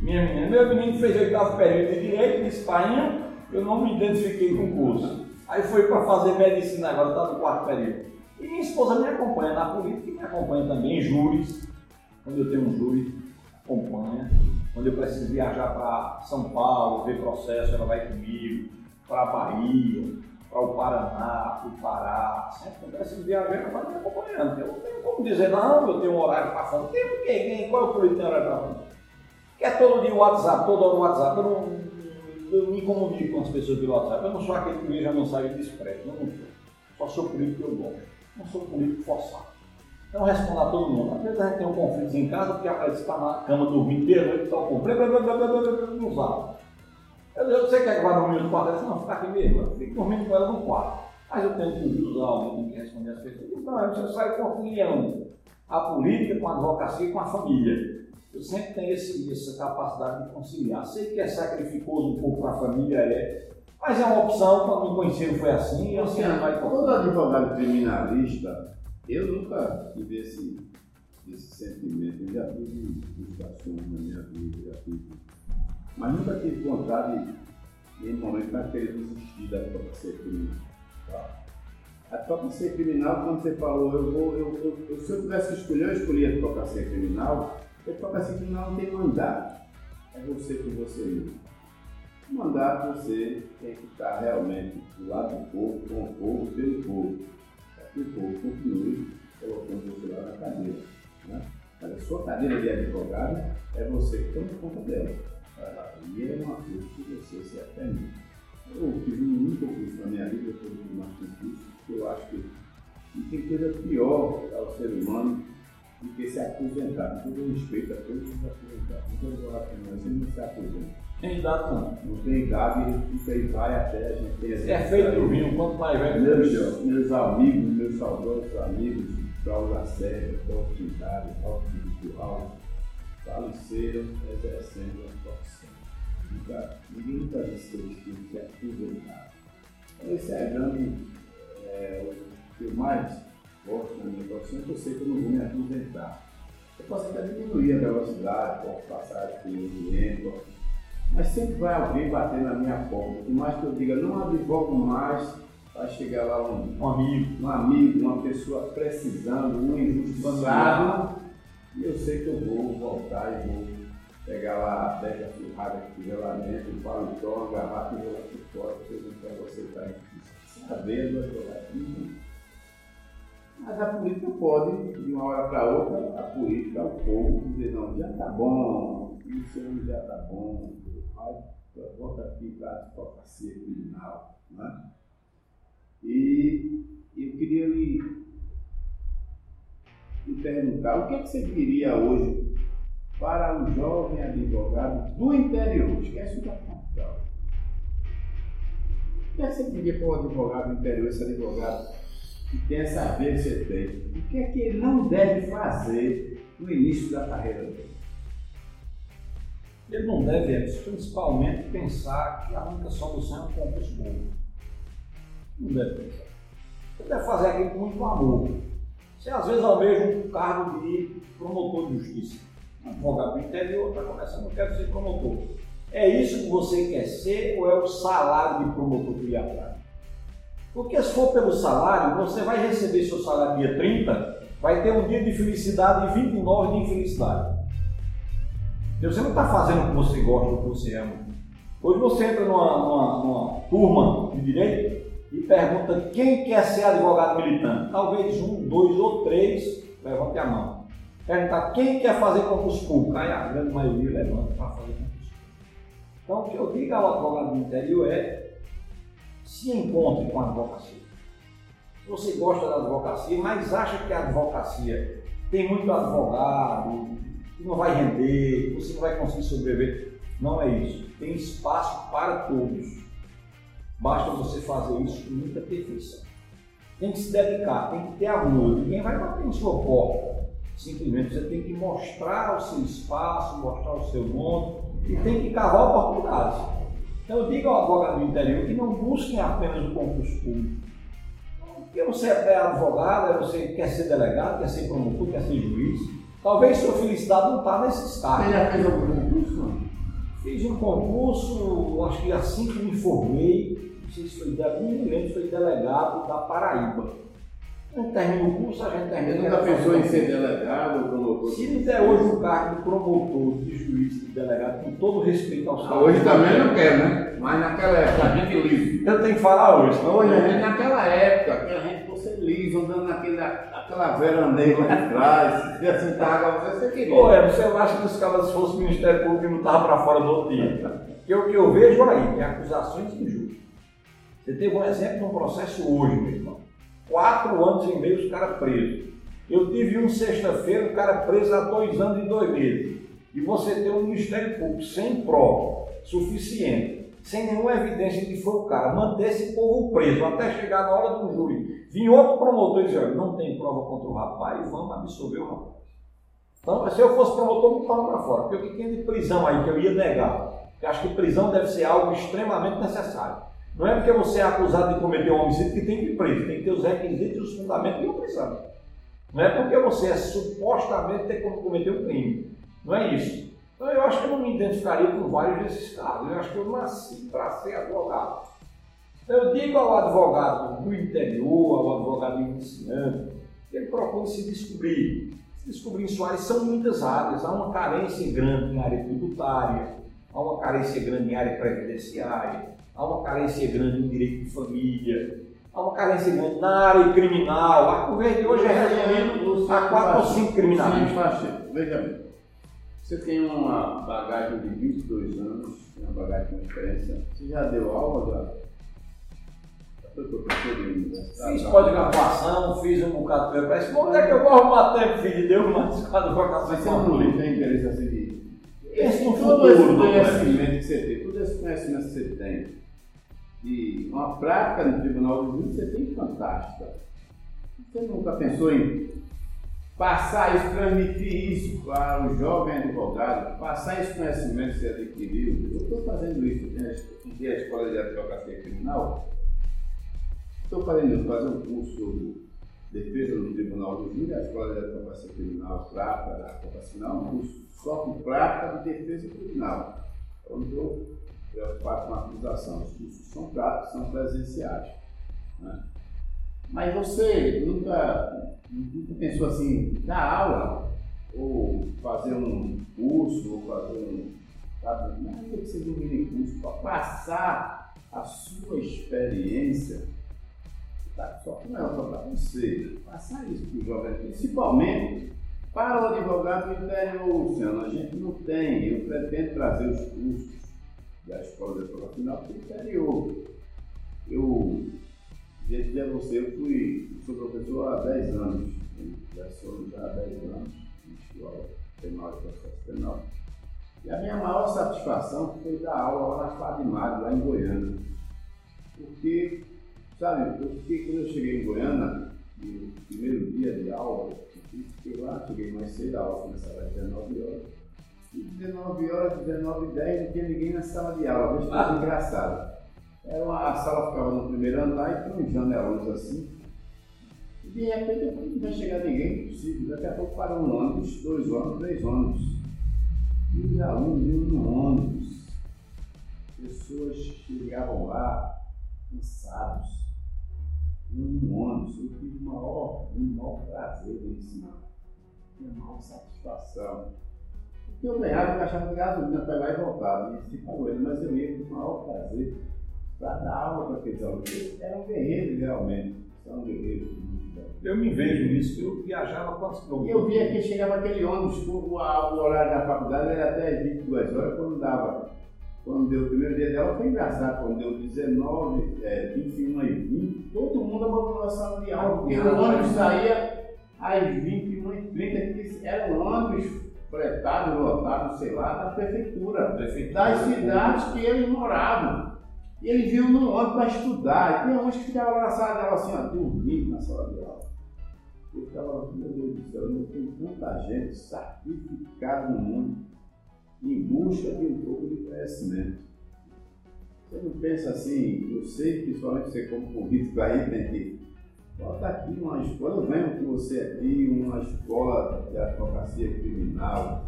Minha menina, meu menino fez oitavo período de Direito, disse, pai, eu não me identifiquei com o curso. Aí foi para fazer medicina agora, está no quarto período. E minha esposa me acompanha na política e me acompanha também em júris. Quando eu tenho um júri, acompanha. Quando eu preciso viajar para São Paulo, ver processo, ela vai comigo. Para a Bahia, para o Paraná, para o Pará. Sempre quando eu preciso viajar, ela vai me acompanhando. Eu não tenho como dizer, não, eu tenho um horário fora. Tem quê? Quem? Qual é o que tem horário fora? Quer todo dia o WhatsApp, todo hora o WhatsApp. Eu não, eu me comunico com as pessoas pelo WhatsApp. Eu não sou aquele que veja mensagem de expresso. Não, não só sou político que eu gosto. Não sou político forçado. Então respondo a todo mundo. Às vezes a gente tem um conflito em casa porque a está na cama dormindo de noite e está com no zap. Eu sei que é que vai dormir no quarto, não, fica aqui mesmo, eu fico dormindo com ela no quarto. Mas eu tenho que usar alguém que responder as pessoas. Então, você sai conciliando a política com a advocacia e com a família. Eu sempre tenho esse, essa capacidade de conciliar. Sei que é sacrificoso um pouco para a família, é, mas é uma opção, quando me conheceram foi assim, e assim vai Todo advogado criminalista eu nunca tive esse, esse sentimento, eu já tive frustrações na minha vida, já tive, mas nunca tive vontade, em momento, para querer desistir da advocacia criminal. Tá? A advocacia criminal, quando você falou, eu vou, eu, eu, se eu tivesse que escolher, eu escolhi a advocacia criminal, a advocacia criminal não tem mandato, é você por você mesmo. O mandato você tem que estar realmente do lado do povo, com o povo, pelo povo que o povo continue colocando você lá na cadeira. Né? Mas a sua cadeira de advogado é você que toma conta dela. E é uma coisa que você se atende. Eu fiz um único curso na minha vida, foi o mais difícil, porque eu acho que não tem coisa pior ao ser humano do que se aposentar. Com todo respeito a todos os aposentados. Não estou falando assim, não se aposenta. Tem idade não. Não tem idade, isso aí vai até a gente ter É feito o vinho, quanto mais velho. Meus, meus amigos, meus saudosos amigos, Paulo Lacerda, Paulo Quintário, Paulo Virtual, faleceram exercendo a profissão. Nunca, ninguém nunca disse que eles tinham se aposentar. Então, esse é grande, é, o que eu mais gosto na minha profissão, que eu sei que eu não vou me aposentar. Eu posso até diminuir a velocidade, posso passar aqui no tempo, mas sempre vai alguém bater na minha porta. Por mais que eu diga, não advogo mais, vai chegar lá um, um amigo, um amigo, uma pessoa precisando, um injustiçado, e eu sei que eu vou voltar e vou pegar lá a beca surrada que tiver lá dentro, um paletó, uma garrafa e vou lá por fora, para você estar tá sabendo, eu estou aqui. Mas a política pode, de uma hora para outra, a política, o povo, dizer, não, já está bom, isso já está bom, volta aqui para a criminal. Né? E eu queria lhe, lhe perguntar o que, é que você diria hoje para um jovem advogado do interior, esquece o da capital. O que, é que você diria para um advogado do interior, esse advogado que tem essa que você tem? O que é que ele não deve fazer no início da carreira dele? Ele não deve, principalmente, pensar que a única solução é um concurso público. Não deve pensar. Ele deve fazer aquilo com muito amor. Você às vezes almeja um cargo de promotor de justiça. Um advogado do interior está começando, não quero ser promotor. É isso que você quer ser ou é o salário de promotor que lhe atrai? Porque se for pelo salário, você vai receber seu salário dia 30, vai ter um dia de felicidade e 29 de infelicidade. Você não está fazendo o que você gosta, o que você ama. Hoje você entra numa, numa, numa turma de direito e pergunta quem quer ser advogado militante. Talvez um, dois ou três levante a mão. Perguntar quem quer fazer concurso público. Aí a grande maioria levanta para fazer concurso. Então o que eu digo ao advogado do interior é se encontre com a advocacia. Se você gosta da advocacia, mas acha que a advocacia tem muito advogado, que não vai render, que você não vai conseguir sobreviver. Não é isso. Tem espaço para todos. Basta você fazer isso com muita perfeição. Tem que se dedicar, tem que ter amor. Ninguém vai bater em sua porta. Simplesmente você tem que mostrar o seu espaço, mostrar o seu mundo e tem que cavar oportunidades. Então eu digo ao advogado do interior que não busquem apenas o concurso público. Porque você é advogado, você quer ser delegado, quer ser promotor, quer ser juiz. Talvez sua felicidade não está nesse estado. Você já fez algum concurso? Fiz um concurso, acho que assim que me formei, não sei se foi, não me lembro, foi delegado da Paraíba. A gente termina o curso, a gente termina. Você nunca pensou em ser delegado ou promotor? Se me der hoje o cargo de promotor, de juiz, de delegado, com todo respeito aos ah, Hoje também não quero, né? Mas naquela época a gente liso. Eu tenho que falar hoje. Não, hoje gente naquela época, a gente liso, andando naquele, naquela verandeira lá atrás, se assim água, você, você queria. Pô, é, você acha que os caras fossem Ministério Público e não estavam para fora do outro dia? Porque o que eu vejo aí é acusações injustas. Você teve um exemplo de um processo hoje, meu irmão Quatro anos e meio os caras presos. Eu tive um sexta-feira, o cara preso há dois anos e dois meses. E você tem um Ministério Público sem prova suficiente, sem nenhuma evidência de que foi o cara, manter esse povo preso até chegar na hora do júri. Vim outro promotor e dizer, não tem prova contra o rapaz, vamos absolver o rapaz. Então, se eu fosse promotor, me fala para fora. Porque o que tem de prisão aí que eu ia negar? Porque acho que prisão deve ser algo extremamente necessário. Não é porque você é acusado de cometer um homicídio que tem que ir preso, tem que ter os requisitos e os fundamentos de uma prisão. Não é porque você é supostamente ter cometer um crime. Não é isso. Acho que eu não me identificaria com vários desses casos. Eu acho que eu nasci para ser advogado. Eu digo ao advogado do interior, ao advogado iniciante, que ele procure se descobrir. Se descobrir em sua são muitas áreas. Há uma carência grande em área tributária, há uma carência grande em área previdenciária, há uma carência grande no direito de família, há uma carência grande na área criminal. A Verde hoje é resumido a quatro ou cinco criminalistas. Veja bem, você tem uma bagagem de 22 anos, uma bagagem de experiência. Você já deu aula? Já? Fiz pós-graduação, fiz um bocado de preparação. Onde é que eu vou arrumar tempo, filho de Deus, mas com a advocacia? Mas você não tem interesse assim de. Esse todo esse conhecimento que você tem, todo esse conhecimento que você tem, de uma prática no Tribunal do Júri, você tem fantástica. Você nunca pensou em passar isso, transmitir isso para o jovem advogado, passar esse conhecimento que você adquiriu? Eu estou fazendo isso, eu tenho a Escola de Advocacia Criminal, estou fazendo fazer um curso sobre defesa no Tribunal do Júri, a Escola de Advocacia Criminal, prática da advocacia criminal, um curso só com prática de defesa criminal. Onde eu preocupado com a acusação. Os cursos são práticos, são presenciais. Né? Mas você nunca, nunca pensou assim, dar aula, ou fazer um curso, ou fazer um. Sabe, não é que seja um mini curso, para passar a sua experiência, tá? só que não é só para você, passar isso para o jovem, principalmente para o advogado do interior, Luciano. A gente não tem, eu pretendo trazer os cursos da escola de prova final para o interior. Eu, dizer a você, eu fui, sou professor há 10 anos, já sou já há 10 anos em escola penal e processo penal. E a minha maior satisfação foi dar aula lá na FADMAG, lá em Goiânia. Porque, sabe, fiquei, quando eu cheguei em Goiânia, no primeiro dia de aula, eu fiquei lá, cheguei mais cedo, a aula começava às 19 horas 19 horas, 19 h 10 não tinha ninguém na sala de aula, veja que coisa engraçada. Era uma, a sala ficava no primeiro andar e tinha uns janelões assim. E de repente não vai chegar ninguém, impossível. Daqui a pouco parou um ônibus, dois ônibus, três ônibus. E os alunos iam no ônibus. Pessoas chegavam lá, cansados. Iam no ônibus. Eu tive o maior, o maior prazer de ensinar. Tinha maior satisfação que eu ganhava eu achava de gasolina para lá e voltar, e se ele, mas eu ia com o maior prazer para dar aula para aqueles alunos. Eram guerreiros realmente, são guerreiros. Eu me vejo nisso, eu viajava quantos quilômetros? Eu via que chegava aquele ônibus, o, horário da faculdade era até 22 horas, quando dava. Quando deu o primeiro dia dela, foi engraçado, quando deu 19, é, 21 e 20, todo mundo abandonou a sala de aula, porque o ônibus saía às 21 e 30, que era um ônibus fretado, lotado, sei lá, da prefeitura, das cidades que eles moravam. E eles vinham no ônibus para estudar. E tinha uns que ficavam lá na sala dela assim, ó, dormindo na sala de aula. Eu ficava, meu Deus do céu, não tem tanta gente sacrificada no mundo em busca de um pouco de conhecimento. Você não pensa assim, eu sei, principalmente você como político aí tem que bota aqui uma escola, eu venho com você aqui, uma escola de advocacia criminal,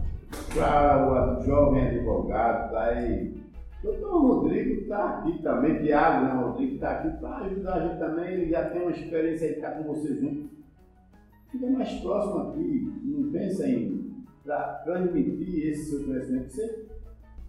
para o jovem advogado, tá aí. Doutor Rodrigo está aqui também, Tiago, né? Rodrigo está aqui para ajudar a gente também, ele já tem uma experiência aí, está com você junto. Fica mais próximo aqui, não pensa em transmitir esse seu conhecimento. Você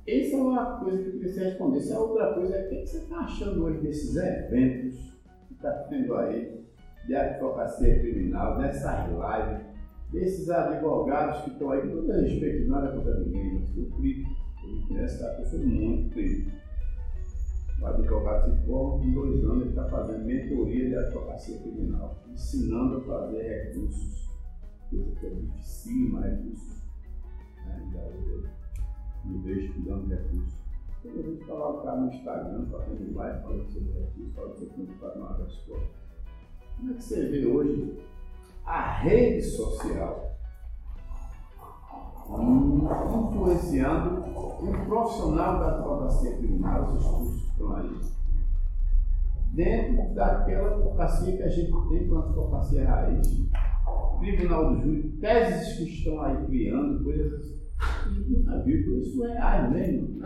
essa é uma coisa que eu queria responder. Essa é outra coisa é o que você está achando hoje desses eventos que está tendo aí de advocacia criminal, dessas lives, desses advogados que estão aí, todo respeito, nada contra ninguém, mas eu crítico, eu conheço a pessoa muito crítico. O advogado se forma com dois anos, ele está fazendo mentoria de advocacia criminal, ensinando a fazer recursos, coisa que é dificílima, recursos. Né? me vejo estudando recursos. Quando a gente colocar no Instagram, fazendo live, falando sobre recursos, falando sobre como faz uma resposta. Como é que você vê hoje a rede social influenciando um profissional da advocacia criminal, os estudos que estão aí, dentro daquela advocacia que a gente tem com a advocacia raiz, tribunal do júri, teses que estão aí criando, coisas nunca viu, isso é além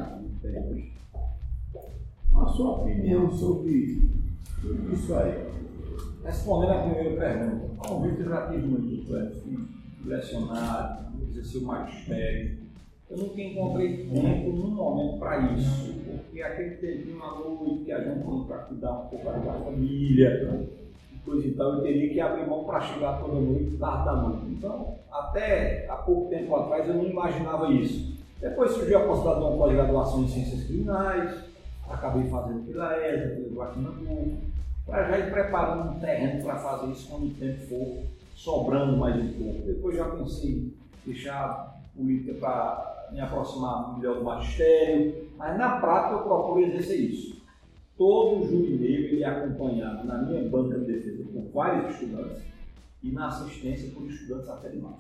A sua opinião sobre, sobre isso aí? Respondendo a primeira pergunta, como Vitor já tive muito tempo, lecionar, exercer o magistério. Eu nunca encontrei tempo num momento para isso, porque aquele tempinho à noite que a gente tem para cuidar um pouco da família, coisa então eu teria que abrir mão para chegar toda noite, tarde da noite. Então, até há pouco tempo atrás eu não imaginava isso. Depois surgiu a possibilidade de uma pós-graduação em ciências criminais, acabei fazendo pela ESA, pela Guatimatu, para já ir preparando um terreno para fazer isso quando o tempo for sobrando mais um pouco. Depois já pensei deixar a política para me aproximar melhor do magistério, mas na prática eu procuro exercer isso. Todo júri negro ele é acompanhado na minha banca de defesa por vários estudantes e na assistência por estudantes até demais.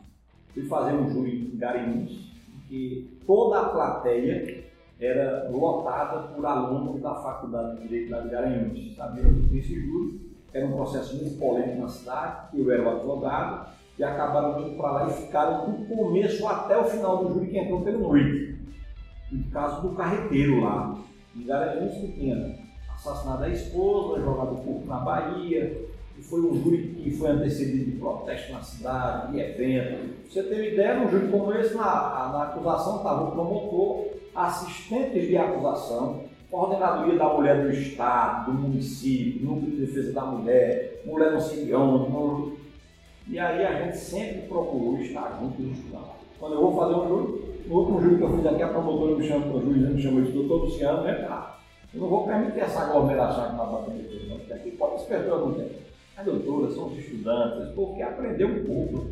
Fui fazer um júri em Garanhuns, que toda a plateia era lotada por alunos da Faculdade de Direito da Garanhuns. Sabia que esse júri era um processo muito polêmico na cidade, eu era o advogado, e acabaram indo para lá e ficaram do começo até o final do júri que entrou pelo NUIC. No caso do carreteiro lá, em Garanhuns, que tinha assassinado a esposa, jogado corpo na Bahia, e foi um júri que foi antecedido de protesto na cidade, de evento. Você tem ideia, num júri como esse, na, na acusação estava o promotor, assistentes de acusação, coordenadoria da mulher do Estado, do município, núcleo de defesa da mulher, mulher não sei. E aí a gente sempre procurou estar junto e estudar. Quando eu vou fazer um júri, no último júri que eu fiz aqui, a promotora me chama, o juiz me chamou de doutor Luciano, vem cá. Eu não vou permitir essa aglomeração na banca de defesa, não, porque aqui pode esperar algum tempo. As doutoras são os estudantes, porque aprender um pouco.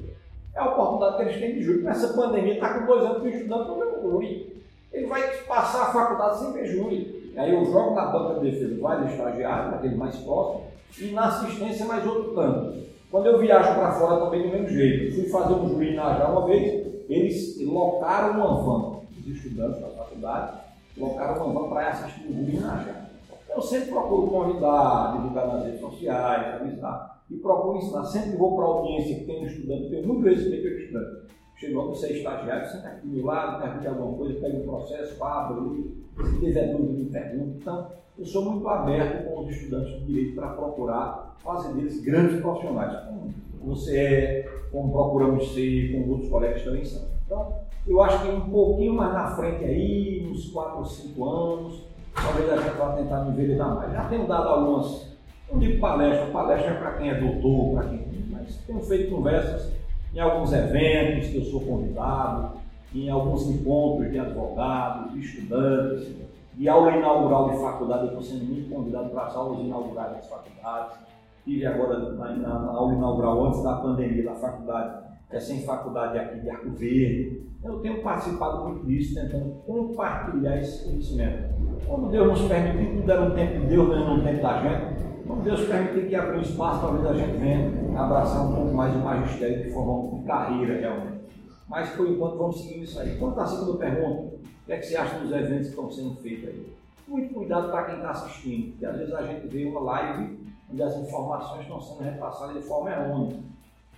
É a oportunidade que eles têm de júri. Nessa pandemia, está com dois anos que o estudante não vê júri. Ele vai passar a faculdade sem ver júri. Aí eu jogo na banca de defesa vários estagiários, aquele mais próximo, e na assistência mais outro tanto. Quando eu viajo para fora também do mesmo jeito. Fui fazer um júri na uma vez, eles locaram uma van, os estudantes da faculdade, locaram uma van para assistir o júri na. Eu sempre procuro convidar, divulgar nas redes sociais, avisar. E procuro ensinar. Sempre vou para audiência que tem um estudante, tenho muito respeito pelo estudante. Chegou você é estagiário, senta aqui do lado, pergunta alguma coisa, pega um processo, abre, se tiver dúvida, me pergunta. Então, eu sou muito aberto com os estudantes de direito para procurar fazer deles grandes profissionais, como você é, como procuramos ser, como outros colegas também são. Então, eu acho que um pouquinho mais na frente aí, uns 4 ou 5 anos, talvez a gente vá tentar me enveredar mais. Já tenho dado algumas, não digo palestra, palestra é para quem é doutor, para quem mas tenho feito conversas em alguns eventos que eu sou convidado, em alguns encontros de advogados, de estudantes, de aula inaugural de faculdade, eu estou sendo muito convidado para as aulas inaugurais das faculdades. Tive agora na, na, aula inaugural, antes da pandemia da faculdade, sem faculdade aqui de Arco Verde. Eu tenho participado muito disso, tentando compartilhar esse conhecimento. Quando Deus nos permitir, tudo era um tempo de Deus, não um tempo da gente. Quando Deus permitir que abra um espaço, talvez a gente venha abraçar um pouco mais o magistério de forma de carreira realmente. Mas por enquanto vamos seguindo isso aí. Quanto à segunda pergunta, o que é que você acha dos eventos que estão sendo feitos aí? Muito cuidado para quem está assistindo, porque às vezes a gente vê uma live onde as informações estão sendo repassadas de forma errônea.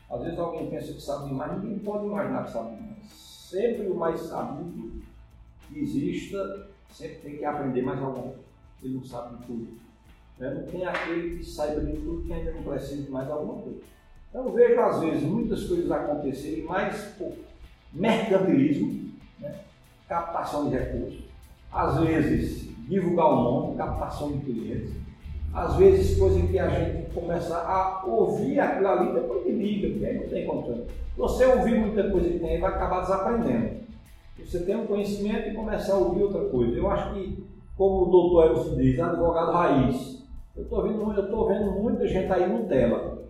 Às vezes alguém pensa que sabe demais, ninguém pode imaginar que sabe demais. Sempre o mais sabido que exista, sempre tem que aprender mais algum. Ele não sabe de tudo. Né? Não tem aquele que saiba de tudo que ainda não precisa de mais alguma coisa. Então eu vejo às vezes muitas coisas acontecerem mais por mercantilismo, né? captação de recursos. Às vezes divulgar o nome, captação de clientes às vezes coisa que a gente começa a ouvir aquilo ali depois de liga, porque aí não tem controle. Você ouvir muita coisa que tem, vai acabar desaprendendo. Você tem um conhecimento e começar a ouvir outra coisa. Eu acho que, como o doutor Elcio diz, advogado raiz, eu estou vendo, eu vendo muita gente aí Nutella.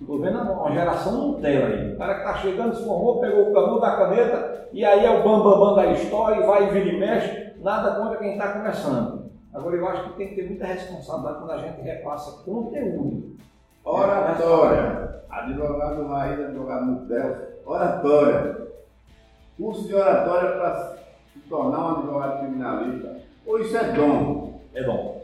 Estou vendo uma geração Nutella aí. O cara que está chegando, se formou, pegou o canudo da caneta e aí é o bambambam bam, bam da história e vai e vira e mexe. Nada contra quem está começando. Agora, eu acho que tem que ter muita responsabilidade quando a gente repassa conteúdo. Oratória. Advogado raiz, advogado Nutella. Oratória. Curso de oratória para se tornar um advogado criminalista. Ou isso é dom? É dom.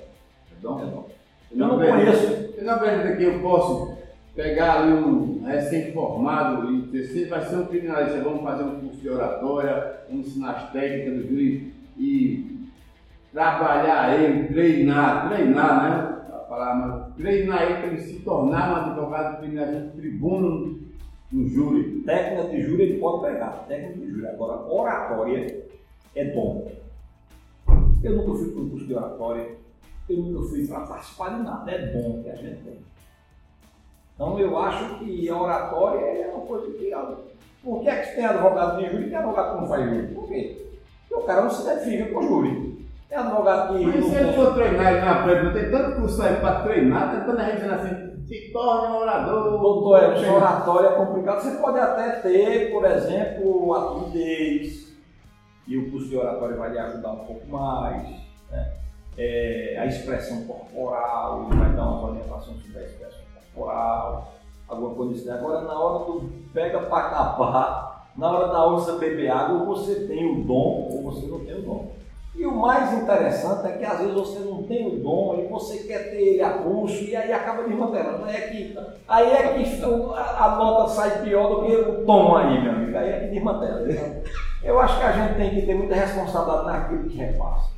É dom? É dom. Eu não, conheço. Você não acredita que eu posso pegar ali um recém-formado e dizer, vai ser um criminalista, vamos fazer um curso de oratória, vamos ensinar as técnicas do juiz e trabalhar ele, treinar, treinar, né? A palavra, treinar ele para ele se tornar um advogado criminalista tribuno no júri. Técnica de júri ele pode pegar, técnica de júri. Agora, oratória é bom. Eu nunca fui para um curso de oratória, eu nunca fui para participar de nada, é bom que a gente tem. Então eu acho que a oratória é uma coisa que. Por que é que tem advogado de júri e tem advogado que não faz júri? Por quê? Porque o cara não se define com o júri. É advogado que. Mas se ele for treinar, ele aprende, não tem tanto curso aí para treinar, tem tanta gente dizendo assim, se torne um orador. Doutor, é, oratório é complicado. Você pode até ter, por exemplo, a timidez, e o curso de oratório vai lhe ajudar um pouco mais. Né? É, a expressão corporal, vai dar uma orientação sobre a expressão corporal, alguma coisa assim. Agora, na hora do pega para capar, na hora da onça beber água, você tem o dom ou você não tem o dom. E o mais interessante é que às vezes você não tem o dom e você quer ter ele a pulso e aí acaba desmantelando. Aí é que, aí é que a, nota sai pior do que o tom aí, meu amigo. Aí é que desmantela. Eu acho que a gente tem que ter muita responsabilidade naquilo que repassa.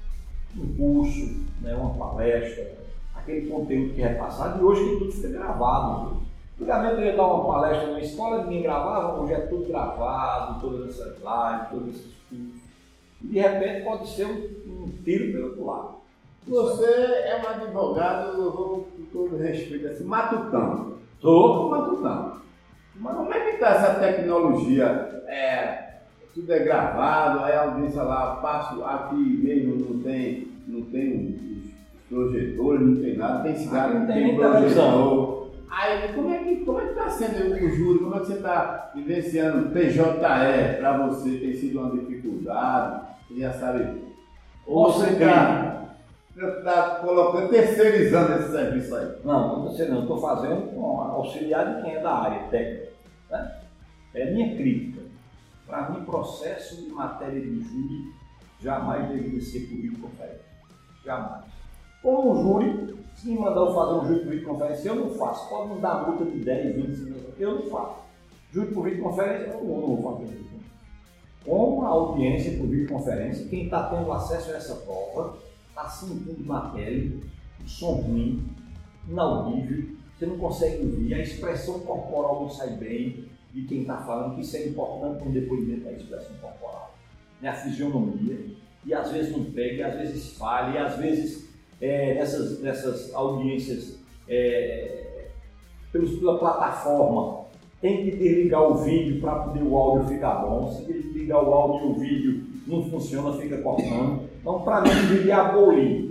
Um curso, né, uma palestra, aquele conteúdo que é repassado e hoje que tudo fica gravado. Antigamente eu ia dar uma palestra numa escola, ninguém gravava, hoje é tudo gravado, todas essas lives, todos esses cursos e de repente pode ser um, um tiro pelo outro lado. Você é um advogado, eu vou com todo respeito assim, matutão. Sou matutão. Mas como é que está essa tecnologia? É, tudo é gravado, aí a audiência lá, passo aqui mesmo, não tem, não tem projetores, não tem nada, tem cigarro, não tem, tem projetor. Aí, como é que como é está sendo o júri? Como é que você está vivenciando PJE? Para você tem sido uma dificuldade? Você já sabe. Ou você está tá colocando, terceirizando esse serviço aí? Não, não não. Estou fazendo com auxiliar de quem é da área técnica. Né? É minha crítica. Para mim, processo de matéria de júri jamais deveria ser por videoconferência. Jamais. Como o júri, se me mandar eu fazer um júri por videoconferência, eu não faço. Pode me dar multa de 10, 20 mil, eu não faço. Júri por videoconferência, eu não vou fazer. Com a audiência por videoconferência, quem está tendo acesso a essa prova está sentindo o som ruim, inaudível, você não consegue ouvir, a expressão corporal não sai bem de quem está falando, que isso é importante para um depoimento da expressão corporal. Né? A fisionomia, e às vezes não pega, e às vezes falha, e às vezes é, nessas, nessas audiências é, pela plataforma, tem que desligar o vídeo para poder o áudio ficar bom. Se desligar o áudio e o vídeo não funciona, fica cortando. Então, para mim, deveria abolir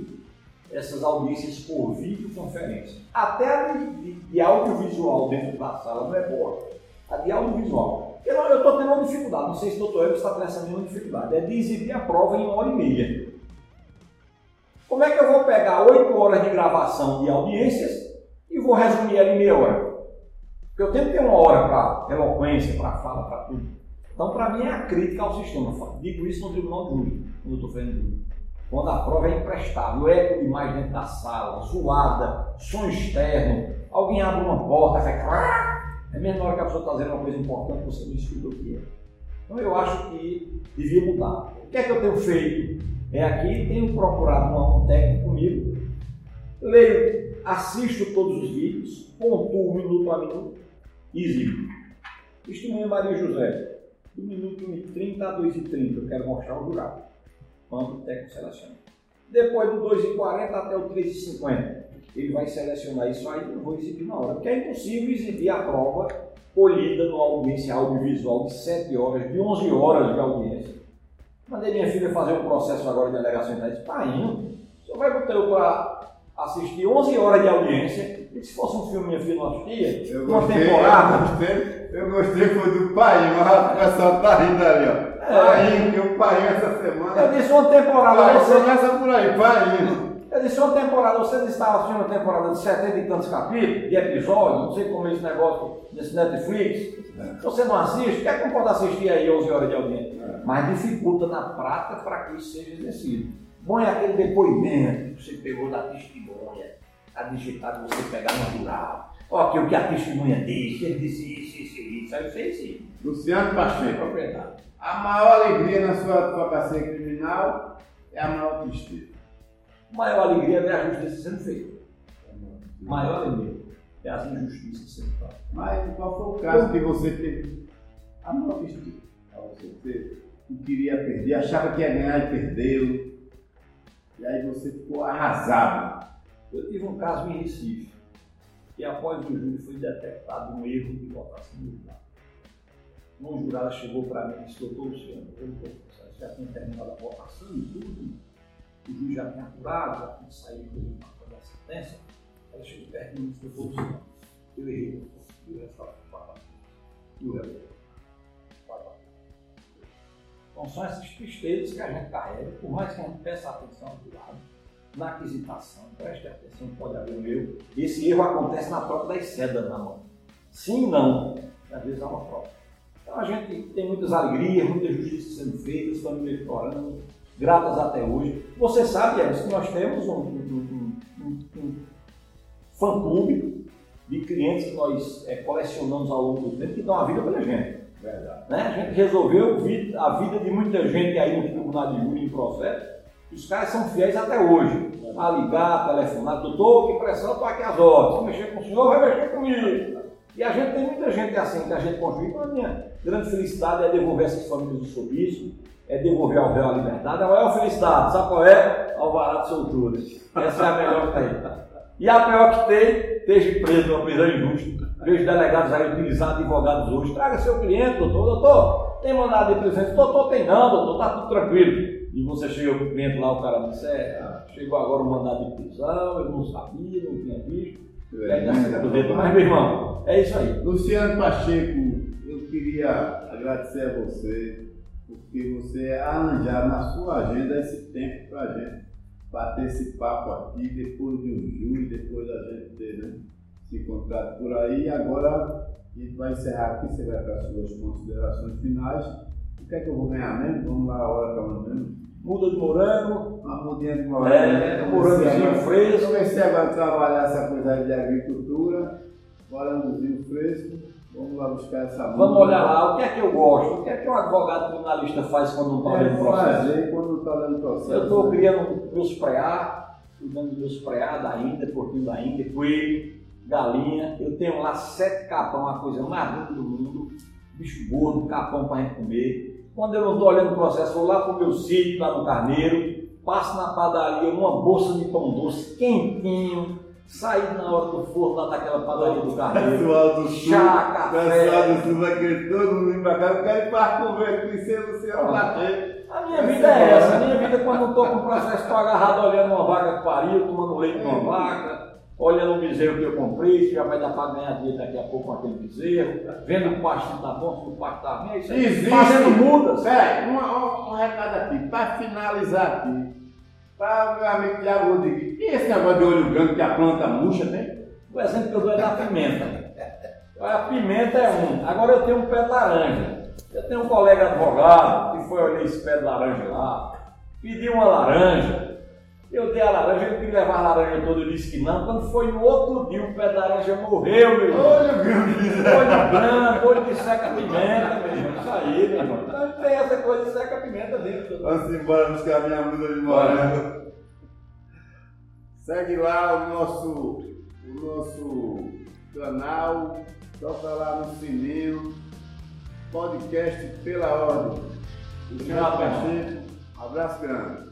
essas audiências por videoconferência. Até a de, de audiovisual dentro da sala não é boa. De audiovisual. Eu estou tendo uma dificuldade, não sei se o doutor Elvis está tendo essa mesma dificuldade, é de exibir a prova em uma hora e meia. Como é que eu vou pegar oito horas de gravação de audiências e vou resumir ela em meia hora? Porque eu tenho que ter uma hora para eloquência, para fala, para tudo. Então, para mim, é a crítica ao sistema. Eu digo isso no tribunal de júri, quando eu estou fazendo júri. Quando a prova é imprestável, eco demais dentro da sala, zoada, som externo, alguém abre uma porta, faz é mesmo na hora que a pessoa está dizendo uma coisa importante, você não escuta o que é. Então eu acho que devia mudar. O que é que eu tenho feito? É aqui, tenho procurado um técnico comigo, leio, assisto todos os vídeos, pontuo minuto a minuto e exibo. Testemunha Maria José, do minuto 30 a 2h30, eu quero mostrar o jurado quando o técnico seleciona. Depois do 2,40 até o 3,50, ele vai selecionar isso aí, eu vou exibir na hora. Porque é impossível exibir a prova colhida numa audiência audiovisual de 7 horas, de 11 horas de audiência. Mandei minha filha fazer um processo agora de delegação e disse, pai, o senhor vai botar eu para assistir 11 horas de audiência, e se fosse um filme minha filha não assistia, eu uma gostei, temporada. Eu gostei, eu gostei foi do pai, mas o pessoal tá rindo ali, ó. Painho, que o Painho essa semana. Eu disse uma temporada. Pai, você começa por aí, Painho. Eu disse uma temporada, você estava assistindo uma temporada de 70 e tantos capítulos, de episódios, não sei como é esse negócio desse Netflix. É. Você não assiste, quer que não pode assistir aí 11 horas de audiência? É. Mas dificulta na prática para que isso seja exercido. Bom é aquele depoimento que você pegou da testemunha, a digitada você pegar no rural. Ó, que o que a testemunha disse, ele disse isso, isso, isso, aí você sim. Luciano Pacheco. Propriedade. A maior alegria na sua advocacia criminal é a maior tristeza. Maior alegria é a justiça sendo feita. Maior alegria é as injustiças sendo feitas. Mas qual foi o caso que você teve a maior tristeza? Você queria perder, achava que ia ganhar e perdeu. E aí você ficou arrasado. Eu tive um caso em Recife, que após o júri foi detectado um erro de votação do jurado uma jurada chegou para mim e disse, doutor Luciano, eu já tinha terminado a votação e tudo, o juiz já tinha apurado, já tinha saído da sentença, ela chegou perto de mim e Luciano, eu errei, e o resto estava E o resto então são essas tristezas que a gente carrega, por mais que a gente peça atenção do lado, na aquisitação, preste atenção, pode haver um erro. Esse erro acontece na troca das sedas na mão. Sim não, às vezes há uma troca. Então a gente tem muitas alegrias, muita justiça sendo feita, famílias chorando, gratas até hoje. Você sabe, Emerson, que nós temos um, um, um, um fã-clube de clientes que nós é, colecionamos ao longo do tempo que dão a vida pela gente. Verdade. Né? A gente resolveu a vida de muita gente aí no tribunal de júri em processo. Os caras são fiéis até hoje. A ligar, telefonar, doutor, que pressão, estou aqui às horas. Se mexer com o senhor, vai mexer comigo. E a gente tem muita gente assim que a gente construiu. Então a minha grande felicidade é devolver essas famílias do sorriso, é devolver ao réu a liberdade. A maior felicidade, sabe qual é? Alvará de soltura. Essa é a melhor que tem. E a pior que tem, esteja preso numa prisão injusta. Vejo delegados aí utilizar advogados hoje. Traga seu cliente, doutor. Doutor, tem mandado de prisão? Doutor, tem não, doutor, tá tudo tranquilo. E você chega para o cliente lá, o cara disse, é, chegou agora o mandado de prisão, eu não sabia, não tinha visto. É, Mas, meu irmão, é isso aí. Luciano Pacheco, eu queria agradecer a você, porque você arranjar na sua agenda esse tempo para a gente bater esse papo aqui, depois de um júri, depois da gente ter né, se encontrado por aí. Agora a gente vai encerrar aqui, você vai para as suas considerações finais. O que é que eu vou ganhar mesmo? Vamos lá, a hora está mesmo muda de morango. Uma mudinha de morango. É, um morangozinho fresco. Comecei agora a trabalhar essa coisa de agricultura, morangozinho fresco. Vamos lá buscar essa muda. Vamos olhar lá, o que é que eu gosto? O que é que um advogado criminalista faz quando não está olhando o processo? Fazer quando está olhando o processo. Eu estou criando meus preá, cuidando dos meus preá da Índia, porquinho da Índia, coelho, galinha. Eu tenho lá sete capão, a coisa mais linda do mundo. Bicho gordo, capão para a gente comer quando eu não estou olhando o processo, vou lá para o meu sítio, lá no Carneiro, passo na padaria uma bolsa de pão doce quentinho, saí na hora do forno lá daquela padaria do Carneiro. Pessoal do chá, café. Pessoal do sul vai querer todo mundo para cá, eu quero ir para comer, conhecer você bater. A minha vida é essa, a minha vida quando eu estou com o processo, estou agarrado olhando uma vaca que pariu, tomando leite de uma vaca. olhando o bezerro que eu comprei, se já vai dar para ganhar dinheiro daqui a pouco com aquele bezerro, vendo o pasto tá bom, se o pasto tá ruim, é isso aí. Existe. Fazendo mudas. Peraí, um, um, um recado aqui, para finalizar aqui, para o meu amigo Tiago Rodrigues. E esse negócio de olho branco que a planta murcha tem? O exemplo que eu dou é da pimenta. A pimenta é um. Agora eu tenho um pé de laranja. Eu tenho um colega advogado que foi olhar esse pé de laranja lá, pediu uma laranja. Eu dei a laranja, ele queria levar a laranja toda, eu disse que não. Quando foi no outro dia, o pé de laranja morreu, meu irmão. Olho branco. Olho branco, olho que seca pimenta, meu irmão. Aí, meu irmão. Então tem essa coisa de seca pimenta dentro. Vamos embora buscar minha muda de morango. Segue lá o nosso, o nosso canal, toca lá no sininho, podcast pela ordem. O Thiago Pacheco, abraço grande.